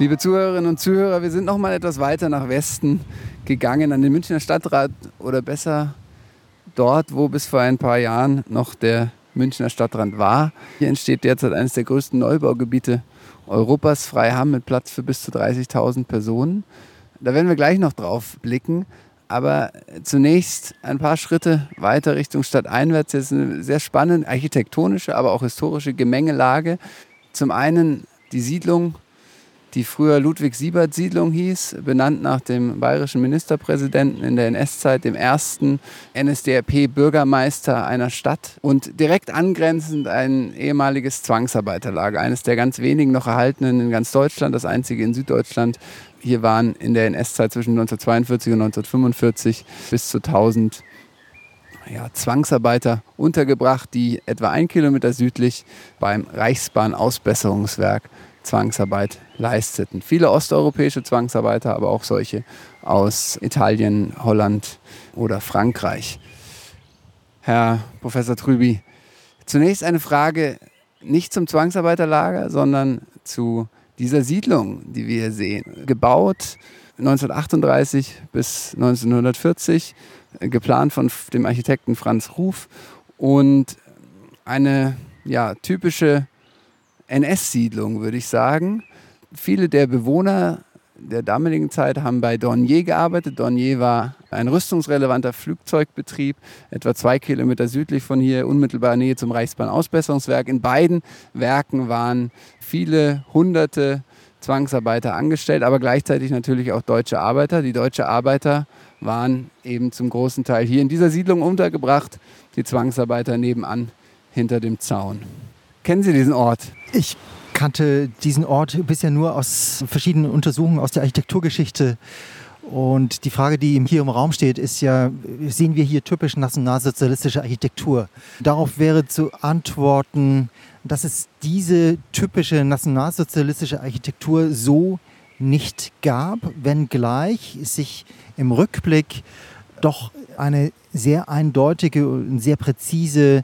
Liebe Zuhörerinnen und Zuhörer, wir sind noch mal etwas weiter nach Westen gegangen an den Münchner Stadtrat oder besser dort, wo bis vor ein paar Jahren noch der Münchner Stadtrand war. Hier entsteht derzeit eines der größten Neubaugebiete Europas, Freiham mit Platz für bis zu 30.000 Personen. Da werden wir gleich noch drauf blicken. Aber zunächst ein paar Schritte weiter Richtung Stadteinwärts. Das ist eine sehr spannende architektonische, aber auch historische Gemengelage. Zum einen die Siedlung die früher Ludwig-Siebert-Siedlung hieß, benannt nach dem bayerischen Ministerpräsidenten in der NS-Zeit, dem ersten NSDAP-Bürgermeister einer Stadt und direkt angrenzend ein ehemaliges Zwangsarbeiterlager, eines der ganz wenigen noch erhaltenen in ganz Deutschland, das einzige in Süddeutschland. Hier waren in der NS-Zeit zwischen 1942 und 1945 bis zu 1000 ja, Zwangsarbeiter untergebracht, die etwa ein Kilometer südlich beim Reichsbahn-Ausbesserungswerk Zwangsarbeit leisteten. Viele osteuropäische Zwangsarbeiter, aber auch solche aus Italien, Holland oder Frankreich. Herr Professor Trüby, zunächst eine Frage nicht zum Zwangsarbeiterlager, sondern zu dieser Siedlung, die wir hier sehen. Gebaut 1938 bis 1940, geplant von dem Architekten Franz Ruf und eine ja, typische NS-Siedlung, würde ich sagen. Viele der Bewohner der damaligen Zeit haben bei Dornier gearbeitet. Dornier war ein rüstungsrelevanter Flugzeugbetrieb, etwa zwei Kilometer südlich von hier, unmittelbar Nähe zum Reichsbahnausbesserungswerk. In beiden Werken waren viele hunderte Zwangsarbeiter angestellt, aber gleichzeitig natürlich auch deutsche Arbeiter. Die deutsche Arbeiter waren eben zum großen Teil hier in dieser Siedlung untergebracht, die Zwangsarbeiter nebenan hinter dem Zaun. Kennen Sie diesen Ort? Ich kannte diesen Ort bisher nur aus verschiedenen Untersuchungen aus der Architekturgeschichte. Und die Frage, die hier im Raum steht, ist ja, sehen wir hier typisch nationalsozialistische Architektur? Darauf wäre zu antworten, dass es diese typische nationalsozialistische Architektur so nicht gab, wenngleich sich im Rückblick doch eine sehr eindeutige und sehr präzise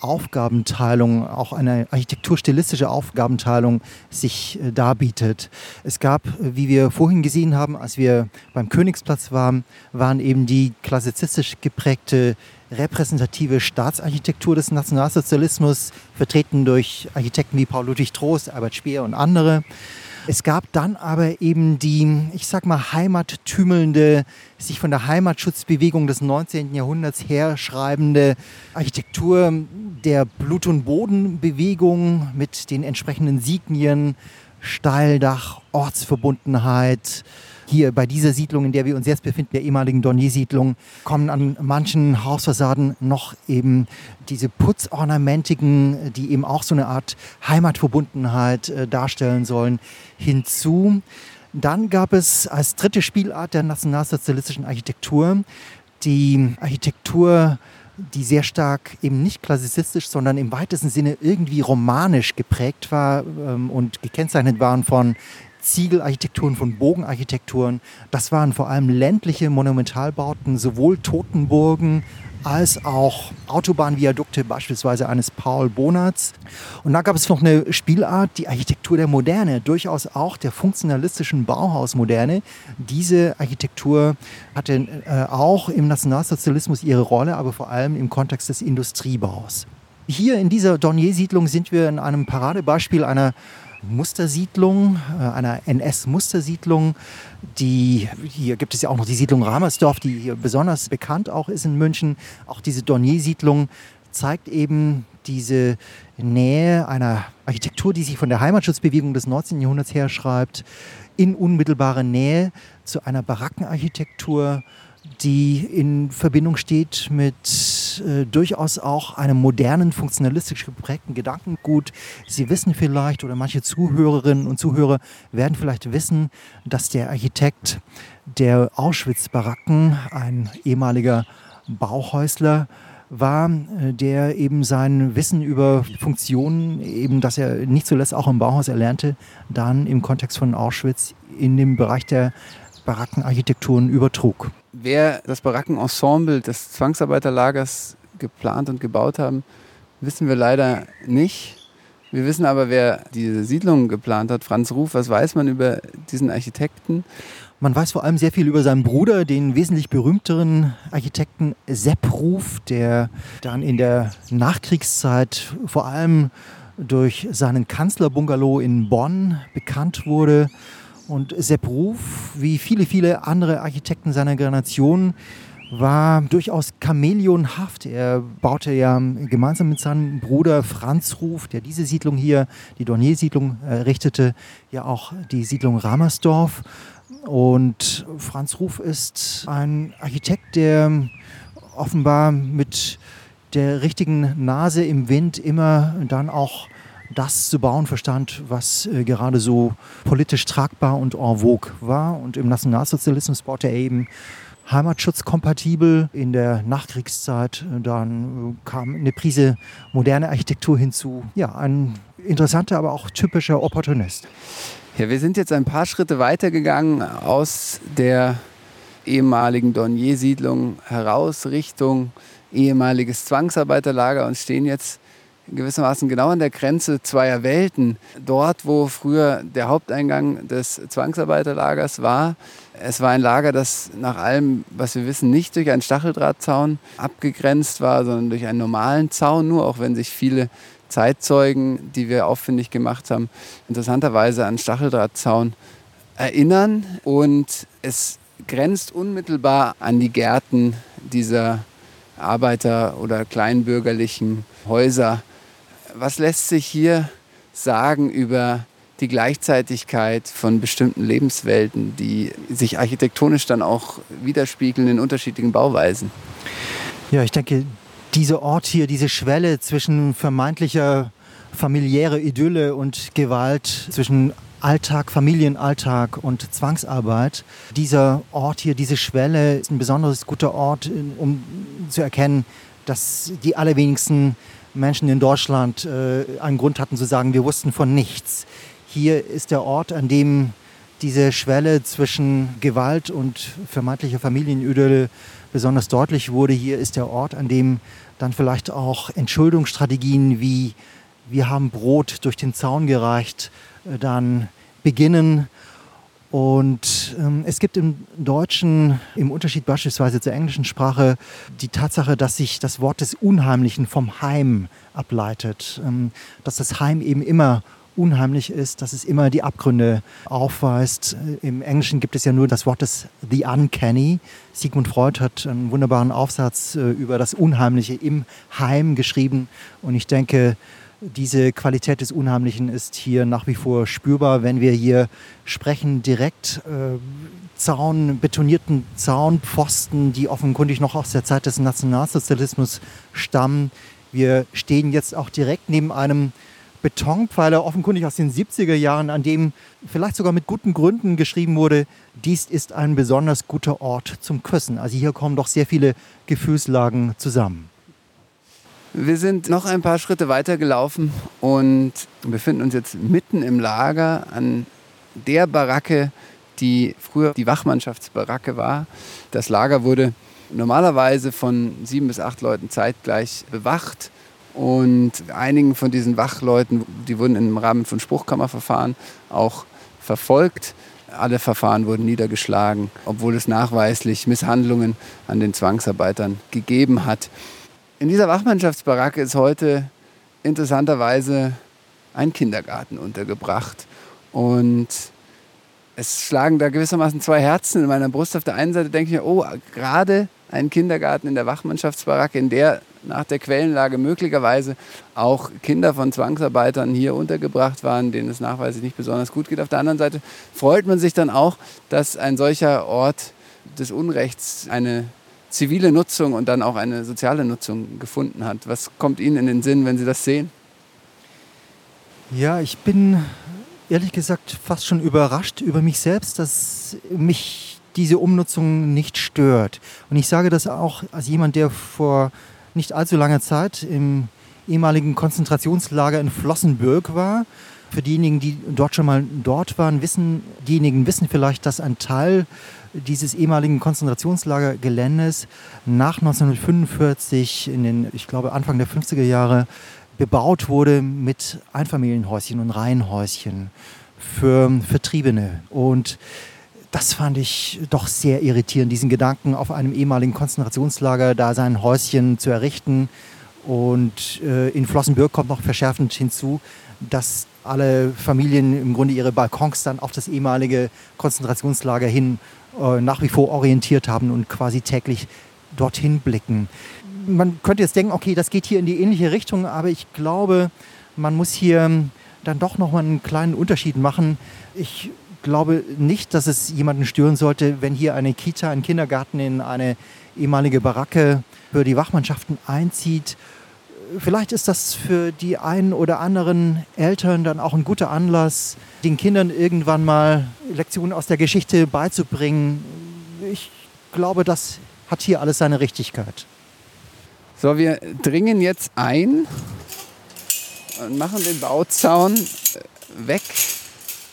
Aufgabenteilung, auch eine architekturstilistische Aufgabenteilung sich äh, darbietet. Es gab, wie wir vorhin gesehen haben, als wir beim Königsplatz waren, waren eben die klassizistisch geprägte repräsentative Staatsarchitektur des Nationalsozialismus, vertreten durch Architekten wie Paul Ludwig Trost, Albert Speer und andere. Es gab dann aber eben die, ich sag mal, heimattümelnde, sich von der Heimatschutzbewegung des 19. Jahrhunderts herschreibende Architektur der Blut- und Bodenbewegung mit den entsprechenden Signien, Steildach, Ortsverbundenheit, hier bei dieser Siedlung, in der wir uns jetzt befinden, der ehemaligen Dornier-Siedlung, kommen an manchen Hausfassaden noch eben diese Putzornamentiken, die eben auch so eine Art Heimatverbundenheit äh, darstellen sollen, hinzu. Dann gab es als dritte Spielart der nationalsozialistischen Architektur die Architektur die sehr stark eben nicht klassizistisch, sondern im weitesten Sinne irgendwie romanisch geprägt war ähm, und gekennzeichnet waren von Ziegelarchitekturen, von Bogenarchitekturen. Das waren vor allem ländliche Monumentalbauten, sowohl Totenburgen als auch Autobahnviadukte, beispielsweise eines Paul Bonats. Und da gab es noch eine Spielart, die Architektur der Moderne, durchaus auch der funktionalistischen Bauhausmoderne. Diese Architektur hatte äh, auch im Nationalsozialismus ihre Rolle, aber vor allem im Kontext des Industriebaus. Hier in dieser Dornier-Siedlung sind wir in einem Paradebeispiel einer Mustersiedlung, äh, einer NS-Mustersiedlung. Die, hier gibt es ja auch noch die Siedlung Ramersdorf, die hier besonders bekannt auch ist in München. Auch diese Dornier-Siedlung zeigt eben diese Nähe einer Architektur, die sich von der Heimatschutzbewegung des 19. Jahrhunderts her schreibt, in unmittelbarer Nähe zu einer Barackenarchitektur, die in Verbindung steht mit äh, durchaus auch einem modernen, funktionalistisch geprägten Gedankengut. Sie wissen vielleicht, oder manche Zuhörerinnen und Zuhörer werden vielleicht wissen, dass der Architekt der Auschwitz-Baracken, ein ehemaliger Bauhäusler, war, äh, der eben sein Wissen über Funktionen, eben das er nicht zuletzt auch im Bauhaus erlernte, dann im Kontext von Auschwitz in dem Bereich der Barackenarchitekturen übertrug. Wer das Barackenensemble des Zwangsarbeiterlagers geplant und gebaut haben, wissen wir leider nicht. Wir wissen aber, wer diese Siedlung geplant hat, Franz Ruf. Was weiß man über diesen Architekten? Man weiß vor allem sehr viel über seinen Bruder, den wesentlich berühmteren Architekten Sepp Ruf, der dann in der Nachkriegszeit vor allem durch seinen Kanzlerbungalow in Bonn bekannt wurde und Sepp Ruf, wie viele, viele andere Architekten seiner Generation, war durchaus chamäleonhaft. Er baute ja gemeinsam mit seinem Bruder Franz Ruf, der diese Siedlung hier, die Dornier-Siedlung, errichtete, ja auch die Siedlung Ramersdorf. Und Franz Ruf ist ein Architekt, der offenbar mit der richtigen Nase im Wind immer dann auch das zu bauen verstand, was äh, gerade so politisch tragbar und en vogue war. Und im Nationalsozialismus baute er eben heimatschutzkompatibel. In der Nachkriegszeit äh, dann äh, kam eine Prise moderne Architektur hinzu. Ja, ein interessanter, aber auch typischer Opportunist. Ja, wir sind jetzt ein paar Schritte weitergegangen aus der ehemaligen Dornier-Siedlung heraus Richtung ehemaliges Zwangsarbeiterlager und stehen jetzt gewissermaßen genau an der Grenze zweier Welten. Dort, wo früher der Haupteingang des Zwangsarbeiterlagers war, es war ein Lager, das nach allem, was wir wissen, nicht durch einen Stacheldrahtzaun abgegrenzt war, sondern durch einen normalen Zaun, nur auch wenn sich viele Zeitzeugen, die wir auffindig gemacht haben, interessanterweise an Stacheldrahtzaun erinnern und es grenzt unmittelbar an die Gärten dieser Arbeiter- oder kleinbürgerlichen Häuser. Was lässt sich hier sagen über die Gleichzeitigkeit von bestimmten Lebenswelten, die sich architektonisch dann auch widerspiegeln in unterschiedlichen Bauweisen? Ja, ich denke, dieser Ort hier, diese Schwelle zwischen vermeintlicher familiärer Idylle und Gewalt, zwischen Alltag, Familienalltag und Zwangsarbeit. Dieser Ort hier, diese Schwelle ist ein besonders guter Ort, um zu erkennen, dass die allerwenigsten Menschen in Deutschland äh, einen Grund hatten zu sagen, wir wussten von nichts. Hier ist der Ort, an dem diese Schwelle zwischen Gewalt und vermeintlicher Familienidylle besonders deutlich wurde. Hier ist der Ort, an dem dann vielleicht auch Entschuldungsstrategien wie wir haben Brot durch den Zaun gereicht, äh, dann beginnen. Und ähm, es gibt im Deutschen, im Unterschied beispielsweise zur englischen Sprache, die Tatsache, dass sich das Wort des Unheimlichen vom Heim ableitet. Ähm, dass das Heim eben immer unheimlich ist, dass es immer die Abgründe aufweist. Äh, Im Englischen gibt es ja nur das Wort des The Uncanny. Sigmund Freud hat einen wunderbaren Aufsatz äh, über das Unheimliche im Heim geschrieben. Und ich denke, diese Qualität des Unheimlichen ist hier nach wie vor spürbar, wenn wir hier sprechen, direkt äh, Zaun, betonierten Zaunpfosten, die offenkundig noch aus der Zeit des Nationalsozialismus stammen. Wir stehen jetzt auch direkt neben einem Betonpfeiler, offenkundig aus den 70er Jahren, an dem vielleicht sogar mit guten Gründen geschrieben wurde, dies ist ein besonders guter Ort zum Küssen. Also hier kommen doch sehr viele Gefühlslagen zusammen. Wir sind noch ein paar Schritte weiter gelaufen und befinden uns jetzt mitten im Lager an der Baracke, die früher die Wachmannschaftsbaracke war. Das Lager wurde normalerweise von sieben bis acht Leuten zeitgleich bewacht. Und einigen von diesen Wachleuten, die wurden im Rahmen von Spruchkammerverfahren auch verfolgt. Alle Verfahren wurden niedergeschlagen, obwohl es nachweislich Misshandlungen an den Zwangsarbeitern gegeben hat. In dieser Wachmannschaftsbaracke ist heute interessanterweise ein Kindergarten untergebracht. Und es schlagen da gewissermaßen zwei Herzen in meiner Brust. Auf der einen Seite denke ich mir, oh, gerade ein Kindergarten in der Wachmannschaftsbaracke, in der nach der Quellenlage möglicherweise auch Kinder von Zwangsarbeitern hier untergebracht waren, denen es nachweislich nicht besonders gut geht. Auf der anderen Seite freut man sich dann auch, dass ein solcher Ort des Unrechts eine zivile Nutzung und dann auch eine soziale Nutzung gefunden hat. Was kommt Ihnen in den Sinn, wenn Sie das sehen? Ja, ich bin ehrlich gesagt fast schon überrascht über mich selbst, dass mich diese Umnutzung nicht stört. Und ich sage das auch als jemand, der vor nicht allzu langer Zeit im ehemaligen Konzentrationslager in Flossenbürg war. Für diejenigen, die dort schon mal dort waren, wissen, diejenigen wissen vielleicht, dass ein Teil dieses ehemaligen Konzentrationslagergeländes nach 1945 in den, ich glaube, Anfang der 50er Jahre bebaut wurde mit Einfamilienhäuschen und Reihenhäuschen für Vertriebene. Und das fand ich doch sehr irritierend, diesen Gedanken, auf einem ehemaligen Konzentrationslager da sein Häuschen zu errichten. Und äh, in Flossenbürg kommt noch verschärfend hinzu, dass alle Familien im Grunde ihre Balkons dann auf das ehemalige Konzentrationslager hin äh, nach wie vor orientiert haben und quasi täglich dorthin blicken. Man könnte jetzt denken, okay, das geht hier in die ähnliche Richtung, aber ich glaube, man muss hier dann doch noch mal einen kleinen Unterschied machen. Ich glaube nicht, dass es jemanden stören sollte, wenn hier eine Kita, ein Kindergarten in eine ehemalige Baracke für die Wachmannschaften einzieht vielleicht ist das für die einen oder anderen Eltern dann auch ein guter Anlass, den Kindern irgendwann mal Lektionen aus der Geschichte beizubringen. Ich glaube, das hat hier alles seine Richtigkeit. So, wir dringen jetzt ein und machen den Bauzaun weg,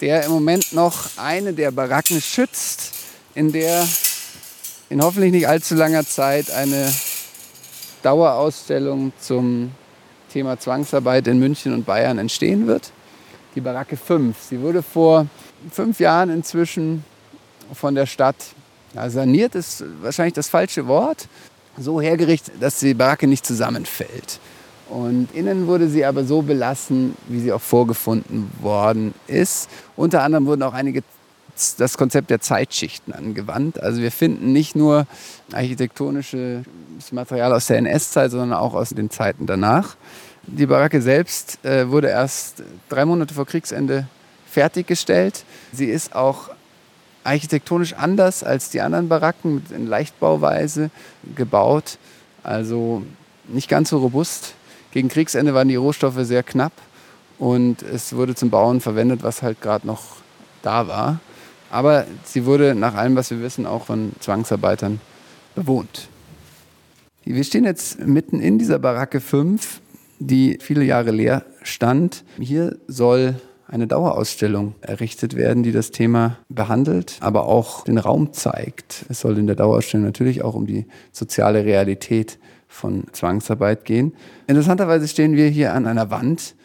der im Moment noch eine der Baracken schützt, in der in hoffentlich nicht allzu langer Zeit eine Dauerausstellung zum Thema Zwangsarbeit in München und Bayern entstehen wird. Die Baracke 5. Sie wurde vor fünf Jahren inzwischen von der Stadt ja, saniert, ist wahrscheinlich das falsche Wort, so hergerichtet, dass die Baracke nicht zusammenfällt. Und innen wurde sie aber so belassen, wie sie auch vorgefunden worden ist. Unter anderem wurden auch einige das Konzept der Zeitschichten angewandt. Also wir finden nicht nur architektonisches Material aus der NS-Zeit, sondern auch aus den Zeiten danach. Die Baracke selbst äh, wurde erst drei Monate vor Kriegsende fertiggestellt. Sie ist auch architektonisch anders als die anderen Baracken, in Leichtbauweise gebaut. Also nicht ganz so robust. Gegen Kriegsende waren die Rohstoffe sehr knapp und es wurde zum Bauen verwendet, was halt gerade noch da war. Aber sie wurde nach allem, was wir wissen, auch von Zwangsarbeitern bewohnt. Wir stehen jetzt mitten in dieser Baracke 5, die viele Jahre leer stand. Hier soll eine Dauerausstellung errichtet werden, die das Thema behandelt, aber auch den Raum zeigt. Es soll in der Dauerausstellung natürlich auch um die soziale Realität von Zwangsarbeit gehen. Interessanterweise stehen wir hier an einer Wand,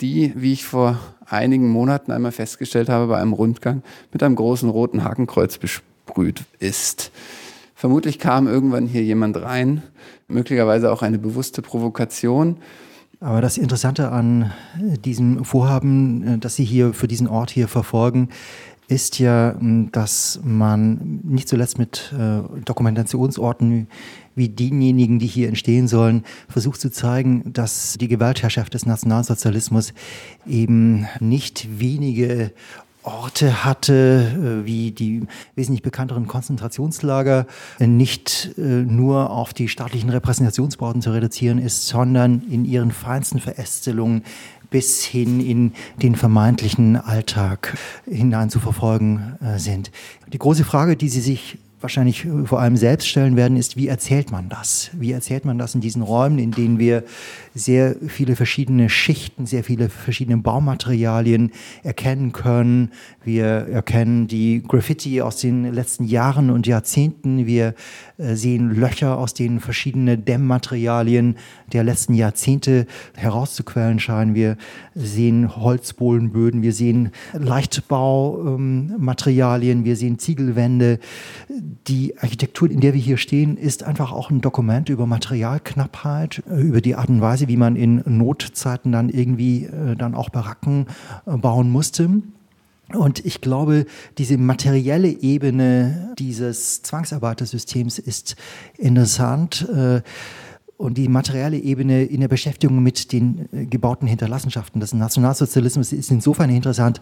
die, wie ich vor einigen Monaten einmal festgestellt habe bei einem Rundgang, mit einem großen roten Hakenkreuz besprüht ist. Vermutlich kam irgendwann hier jemand rein, möglicherweise auch eine bewusste Provokation. Aber das Interessante an diesem Vorhaben, das Sie hier für diesen Ort hier verfolgen, ist ja, dass man nicht zuletzt mit äh, Dokumentationsorten wie denjenigen, die hier entstehen sollen, versucht zu zeigen, dass die Gewaltherrschaft des Nationalsozialismus eben nicht wenige Orte hatte, äh, wie die wesentlich bekannteren Konzentrationslager, nicht äh, nur auf die staatlichen Repräsentationsbauten zu reduzieren ist, sondern in ihren feinsten Verästelungen bis hin in den vermeintlichen Alltag hinein zu verfolgen äh, sind. Die große Frage, die Sie sich wahrscheinlich vor allem selbst stellen werden, ist, wie erzählt man das? Wie erzählt man das in diesen Räumen, in denen wir sehr viele verschiedene Schichten, sehr viele verschiedene Baumaterialien erkennen können. Wir erkennen die Graffiti aus den letzten Jahren und Jahrzehnten. Wir äh, sehen Löcher, aus denen verschiedene Dämmmaterialien der letzten Jahrzehnte herauszuquellen scheinen. Wir sehen Holzbohlenböden, wir sehen Leichtbaumaterialien, wir sehen Ziegelwände. Die Architektur, in der wir hier stehen, ist einfach auch ein Dokument über Materialknappheit, über die Art und Weise, Weise, wie man in Notzeiten dann irgendwie äh, dann auch Baracken äh, bauen musste. Und ich glaube, diese materielle Ebene dieses Zwangsarbeitersystems ist interessant. Äh, und die materielle Ebene in der Beschäftigung mit den äh, gebauten Hinterlassenschaften des Nationalsozialismus ist insofern interessant,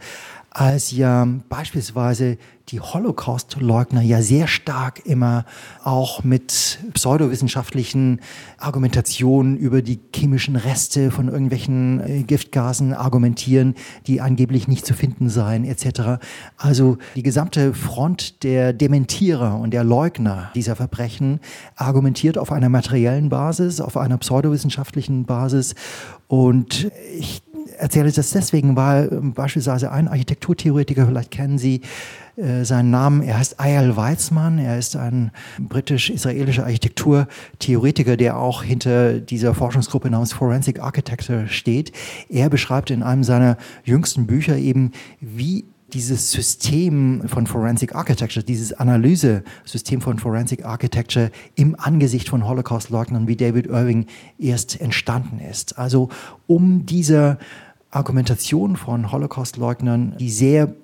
als ja beispielsweise die Holocaust-Leugner ja sehr stark immer auch mit pseudowissenschaftlichen Argumentationen über die chemischen Reste von irgendwelchen äh, Giftgasen argumentieren, die angeblich nicht zu finden seien, etc. Also die gesamte Front der Dementierer und der Leugner dieser Verbrechen argumentiert auf einer materiellen Basis, auf einer pseudowissenschaftlichen Basis. Und ich erzähle das deswegen, weil ähm, beispielsweise ein Architekturtheoretiker, vielleicht kennen Sie äh, seinen Namen, er heißt Eyal Weizmann, er ist ein britisch-israelischer Architekturtheoretiker, der auch hinter dieser Forschungsgruppe namens Forensic Architecture steht. Er beschreibt in einem seiner jüngsten Bücher eben, wie dieses System von Forensic Architecture, dieses Analysesystem von Forensic Architecture im Angesicht von Holocaust-Leugnern wie David Irving erst entstanden ist. Also um dieser Argumentation von Holocaust-Leugnern, die sehr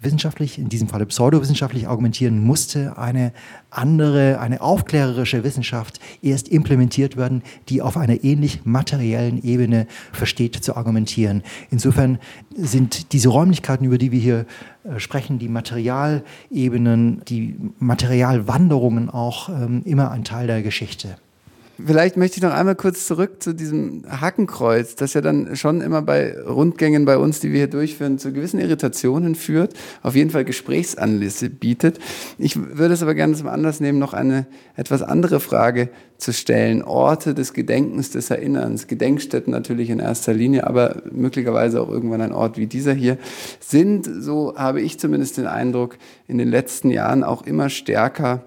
wissenschaftlich, in diesem Falle pseudowissenschaftlich argumentieren musste, eine andere, eine aufklärerische Wissenschaft erst implementiert werden, die auf einer ähnlich materiellen Ebene versteht zu argumentieren. Insofern sind diese Räumlichkeiten, über die wir hier äh, sprechen, die Materialebenen, die Materialwanderungen auch ähm, immer ein Teil der Geschichte. Vielleicht möchte ich noch einmal kurz zurück zu diesem Hakenkreuz, das ja dann schon immer bei Rundgängen bei uns, die wir hier durchführen, zu gewissen Irritationen führt, auf jeden Fall Gesprächsanlässe bietet. Ich würde es aber gerne zum Anlass nehmen, noch eine etwas andere Frage zu stellen. Orte des Gedenkens, des Erinnerns, Gedenkstätten natürlich in erster Linie, aber möglicherweise auch irgendwann ein Ort wie dieser hier, sind, so habe ich zumindest den Eindruck, in den letzten Jahren auch immer stärker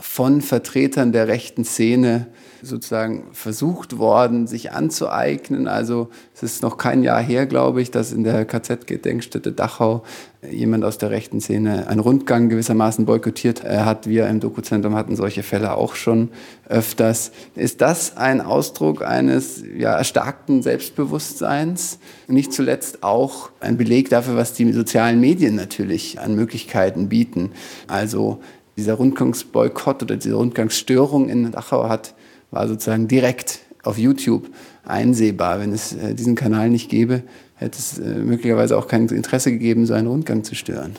von Vertretern der rechten Szene sozusagen versucht worden, sich anzueignen. Also es ist noch kein Jahr her, glaube ich, dass in der KZ-Gedenkstätte Dachau jemand aus der rechten Szene einen Rundgang gewissermaßen boykottiert hat. Wir im Dokuzentrum hatten solche Fälle auch schon öfters. Ist das ein Ausdruck eines ja, erstarkten Selbstbewusstseins? Nicht zuletzt auch ein Beleg dafür, was die sozialen Medien natürlich an Möglichkeiten bieten. Also dieser Rundgangsboykott oder diese Rundgangsstörung in Dachau hat war sozusagen direkt auf YouTube einsehbar. Wenn es äh, diesen Kanal nicht gäbe, hätte es äh, möglicherweise auch kein Interesse gegeben, so einen Rundgang zu stören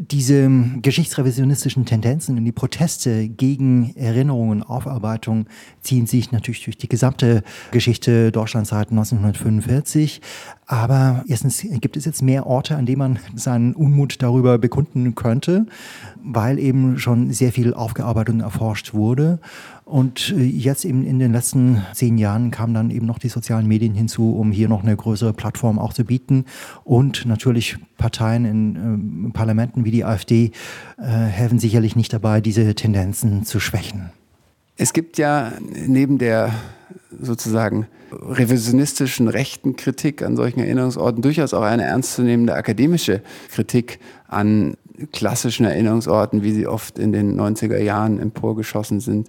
diese geschichtsrevisionistischen Tendenzen und die Proteste gegen Erinnerungen und Aufarbeitung ziehen sich natürlich durch die gesamte Geschichte Deutschlands seit 1945. Aber erstens gibt es jetzt mehr Orte, an denen man seinen Unmut darüber bekunden könnte, weil eben schon sehr viel aufgearbeitet und erforscht wurde. Und äh, jetzt eben in den letzten zehn Jahren kamen dann eben noch die sozialen Medien hinzu, um hier noch eine größere Plattform auch zu bieten. Und natürlich Parteien in äh, Parlamenten wie die AfD äh, helfen sicherlich nicht dabei, diese Tendenzen zu schwächen. Es gibt ja neben der sozusagen revisionistischen rechten Kritik an solchen Erinnerungsorten durchaus auch eine ernstzunehmende akademische Kritik an klassischen Erinnerungsorten, wie sie oft in den 90er Jahren emporgeschossen sind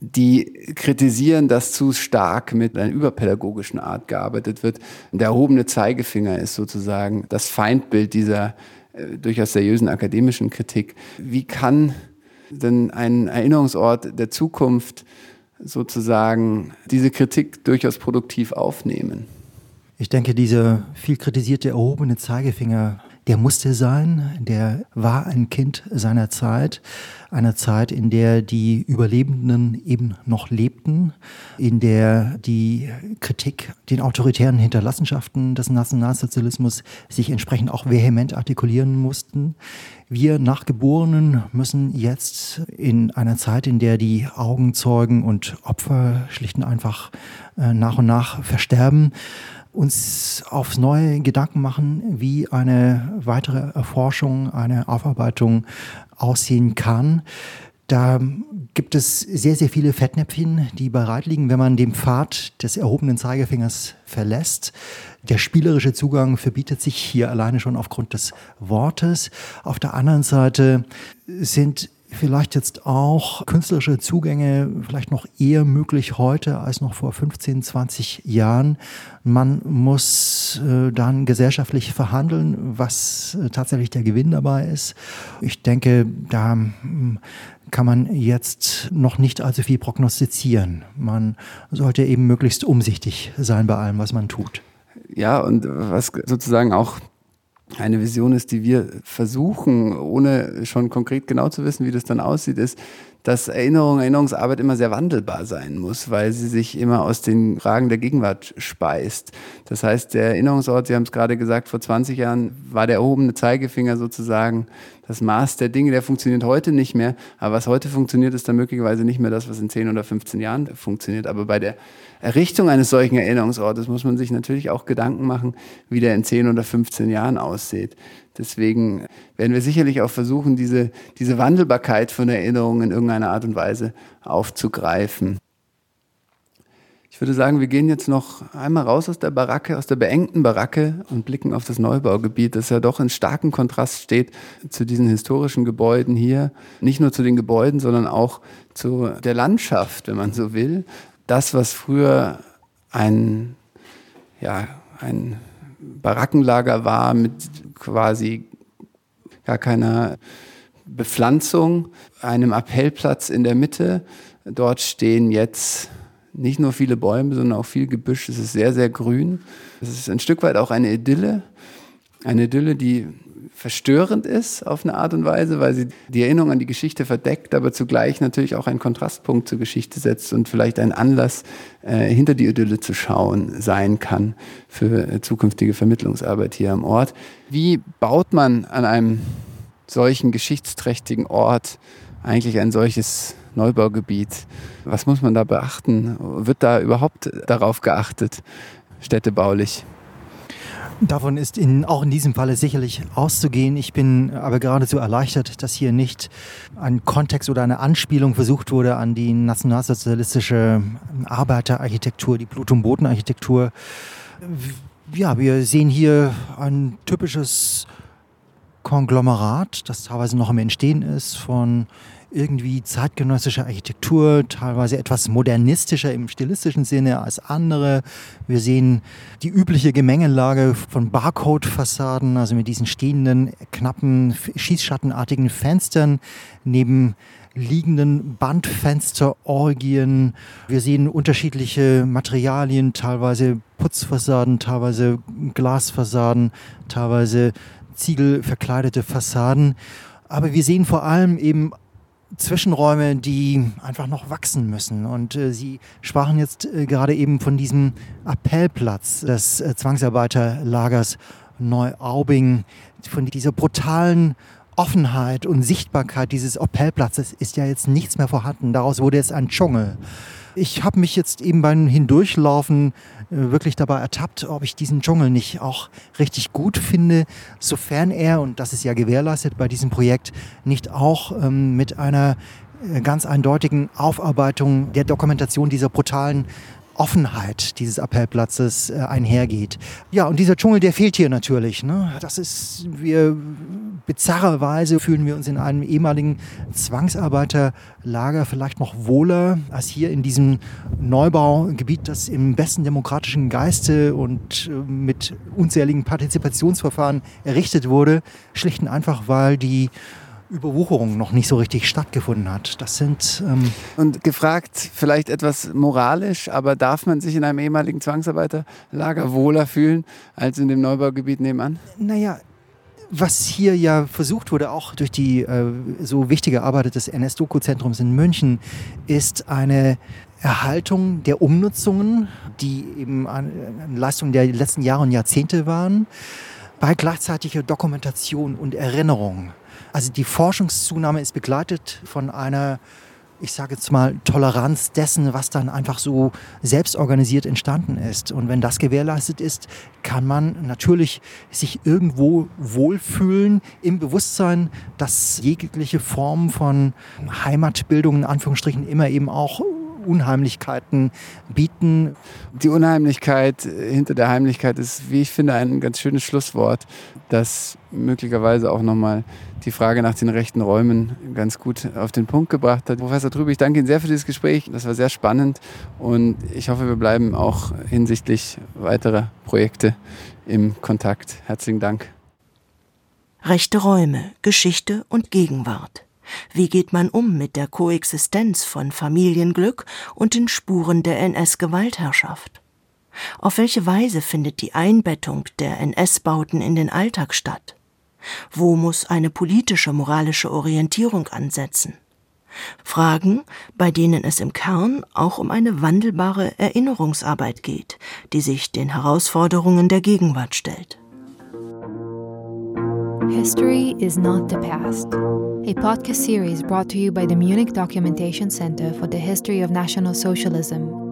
die kritisieren, dass zu stark mit einer überpädagogischen Art gearbeitet wird. Der erhobene Zeigefinger ist sozusagen das Feindbild dieser äh, durchaus seriösen akademischen Kritik. Wie kann denn ein Erinnerungsort der Zukunft sozusagen diese Kritik durchaus produktiv aufnehmen? Ich denke, dieser viel kritisierte erhobene Zeigefinger der musste sein, der war ein Kind seiner Zeit, einer Zeit, in der die Überlebenden eben noch lebten, in der die Kritik den autoritären Hinterlassenschaften des Nationalsozialismus sich entsprechend auch vehement artikulieren mussten. Wir Nachgeborenen müssen jetzt in einer Zeit, in der die Augenzeugen und Opfer schlicht und einfach äh, nach und nach versterben, uns aufs Neue Gedanken machen, wie eine weitere Erforschung, eine Aufarbeitung aussehen kann. Da gibt es sehr, sehr viele Fettnäpfchen, die bereit liegen, wenn man den Pfad des erhobenen Zeigefingers verlässt. Der spielerische Zugang verbietet sich hier alleine schon aufgrund des Wortes. Auf der anderen Seite sind vielleicht jetzt auch künstlerische Zugänge vielleicht noch eher möglich heute als noch vor 15, 20 Jahren. Man muss äh, dann gesellschaftlich verhandeln, was äh, tatsächlich der Gewinn dabei ist. Ich denke, da hm, kann man jetzt noch nicht allzu viel prognostizieren. Man sollte eben möglichst umsichtig sein bei allem, was man tut. Ja, und was sozusagen auch eine Vision ist, die wir versuchen, ohne schon konkret genau zu wissen, wie das dann aussieht, ist, dass Erinnerung, Erinnerungsarbeit immer sehr wandelbar sein muss, weil sie sich immer aus den Fragen der Gegenwart speist. Das heißt, der Erinnerungsort, Sie haben es gerade gesagt, vor 20 Jahren war der erhobene Zeigefinger sozusagen das Maß der Dinge, der funktioniert heute nicht mehr. Aber was heute funktioniert, ist dann möglicherweise nicht mehr das, was in 10 oder 15 Jahren funktioniert. Aber bei der Errichtung eines solchen Erinnerungsortes muss man sich natürlich auch Gedanken machen, wie der in 10 oder 15 Jahren aussieht. Deswegen werden wir sicherlich auch versuchen, diese, diese Wandelbarkeit von Erinnerungen in irgendeiner Art und Weise aufzugreifen. Ich würde sagen, wir gehen jetzt noch einmal raus aus der Baracke, aus der beengten Baracke und blicken auf das Neubaugebiet, das ja doch in starkem Kontrast steht zu diesen historischen Gebäuden hier. Nicht nur zu den Gebäuden, sondern auch zu der Landschaft, wenn man so will. Das, was früher ein, ja, ein Barackenlager war mit quasi gar keiner Bepflanzung, einem Appellplatz in der Mitte. Dort stehen jetzt nicht nur viele Bäume, sondern auch viel Gebüsch. Es ist sehr, sehr grün. Es ist ein Stück weit auch eine Idylle. Eine Idylle, die verstörend ist auf eine Art und Weise, weil sie die Erinnerung an die Geschichte verdeckt, aber zugleich natürlich auch einen Kontrastpunkt zur Geschichte setzt und vielleicht ein Anlass, äh, hinter die Idylle zu schauen, sein kann für äh, zukünftige Vermittlungsarbeit hier am Ort. Wie baut man an einem solchen geschichtsträchtigen Ort eigentlich ein solches Neubaugebiet? Was muss man da beachten? Wird da überhaupt darauf geachtet, städtebaulich? Davon ist in, auch in diesem Falle sicherlich auszugehen. Ich bin aber geradezu erleichtert, dass hier nicht ein Kontext oder eine Anspielung versucht wurde an die nationalsozialistische Arbeiterarchitektur, die Blut- Ja, wir sehen hier ein typisches Konglomerat, das teilweise noch im Entstehen ist, von irgendwie zeitgenössischer Architektur, teilweise etwas modernistischer im stilistischen Sinne als andere. Wir sehen die übliche Gemengelage von Barcode-Fassaden, also mit diesen stehenden, knappen, schießschattenartigen Fenstern neben liegenden Bandfensterorgien. Wir sehen unterschiedliche Materialien, teilweise Putzfassaden, teilweise Glasfassaden, teilweise ziegelverkleidete Fassaden. Aber wir sehen vor allem eben Zwischenräume, die einfach noch wachsen müssen. Und äh, Sie sprachen jetzt äh, gerade eben von diesem Appellplatz des äh, Zwangsarbeiterlagers Neuaubing, von dieser brutalen Offenheit und Sichtbarkeit dieses Appellplatzes ist ja jetzt nichts mehr vorhanden. Daraus wurde jetzt ein Dschungel. Ich habe mich jetzt eben beim Hindurchlaufen wirklich dabei ertappt, ob ich diesen Dschungel nicht auch richtig gut finde, sofern er, und das ist ja gewährleistet bei diesem Projekt, nicht auch ähm, mit einer äh, ganz eindeutigen Aufarbeitung der Dokumentation dieser brutalen Offenheit dieses Appellplatzes äh, einhergeht. Ja, und dieser Dschungel, der fehlt hier natürlich. Ne? Das ist, wir bizarrerweise fühlen wir uns in einem ehemaligen Zwangsarbeiterlager vielleicht noch wohler als hier in diesem Neubaugebiet, das im besten demokratischen Geiste und äh, mit unzähligen Partizipationsverfahren errichtet wurde. Schlicht und einfach, weil die Überwucherung noch nicht so richtig stattgefunden hat. Das sind. Ähm und gefragt, vielleicht etwas moralisch, aber darf man sich in einem ehemaligen Zwangsarbeiterlager wohler fühlen als in dem Neubaugebiet nebenan? Naja, was hier ja versucht wurde, auch durch die äh, so wichtige Arbeit des NS-Doku-Zentrums in München, ist eine Erhaltung der Umnutzungen, die eben eine Leistung der letzten Jahre und Jahrzehnte waren, bei gleichzeitiger Dokumentation und Erinnerung. Also die Forschungszunahme ist begleitet von einer, ich sage jetzt mal, Toleranz dessen, was dann einfach so selbstorganisiert entstanden ist. Und wenn das gewährleistet ist, kann man natürlich sich irgendwo wohlfühlen im Bewusstsein, dass jegliche Form von Heimatbildung in Anführungsstrichen immer eben auch Unheimlichkeiten bieten. Die Unheimlichkeit hinter der Heimlichkeit ist, wie ich finde, ein ganz schönes Schlusswort, das möglicherweise auch nochmal die Frage nach den rechten Räumen ganz gut auf den Punkt gebracht hat. Professor Trübe, ich danke Ihnen sehr für dieses Gespräch. Das war sehr spannend und ich hoffe, wir bleiben auch hinsichtlich weiterer Projekte im Kontakt. Herzlichen Dank. Rechte Räume, Geschichte und Gegenwart. Wie geht man um mit der Koexistenz von Familienglück und den Spuren der NS-Gewaltherrschaft? Auf welche Weise findet die Einbettung der NS-Bauten in den Alltag statt? Wo muss eine politische moralische Orientierung ansetzen? Fragen, bei denen es im Kern auch um eine wandelbare Erinnerungsarbeit geht, die sich den Herausforderungen der Gegenwart stellt. History is not the past. A podcast series brought to you by the Munich Documentation Center for the History of National Socialism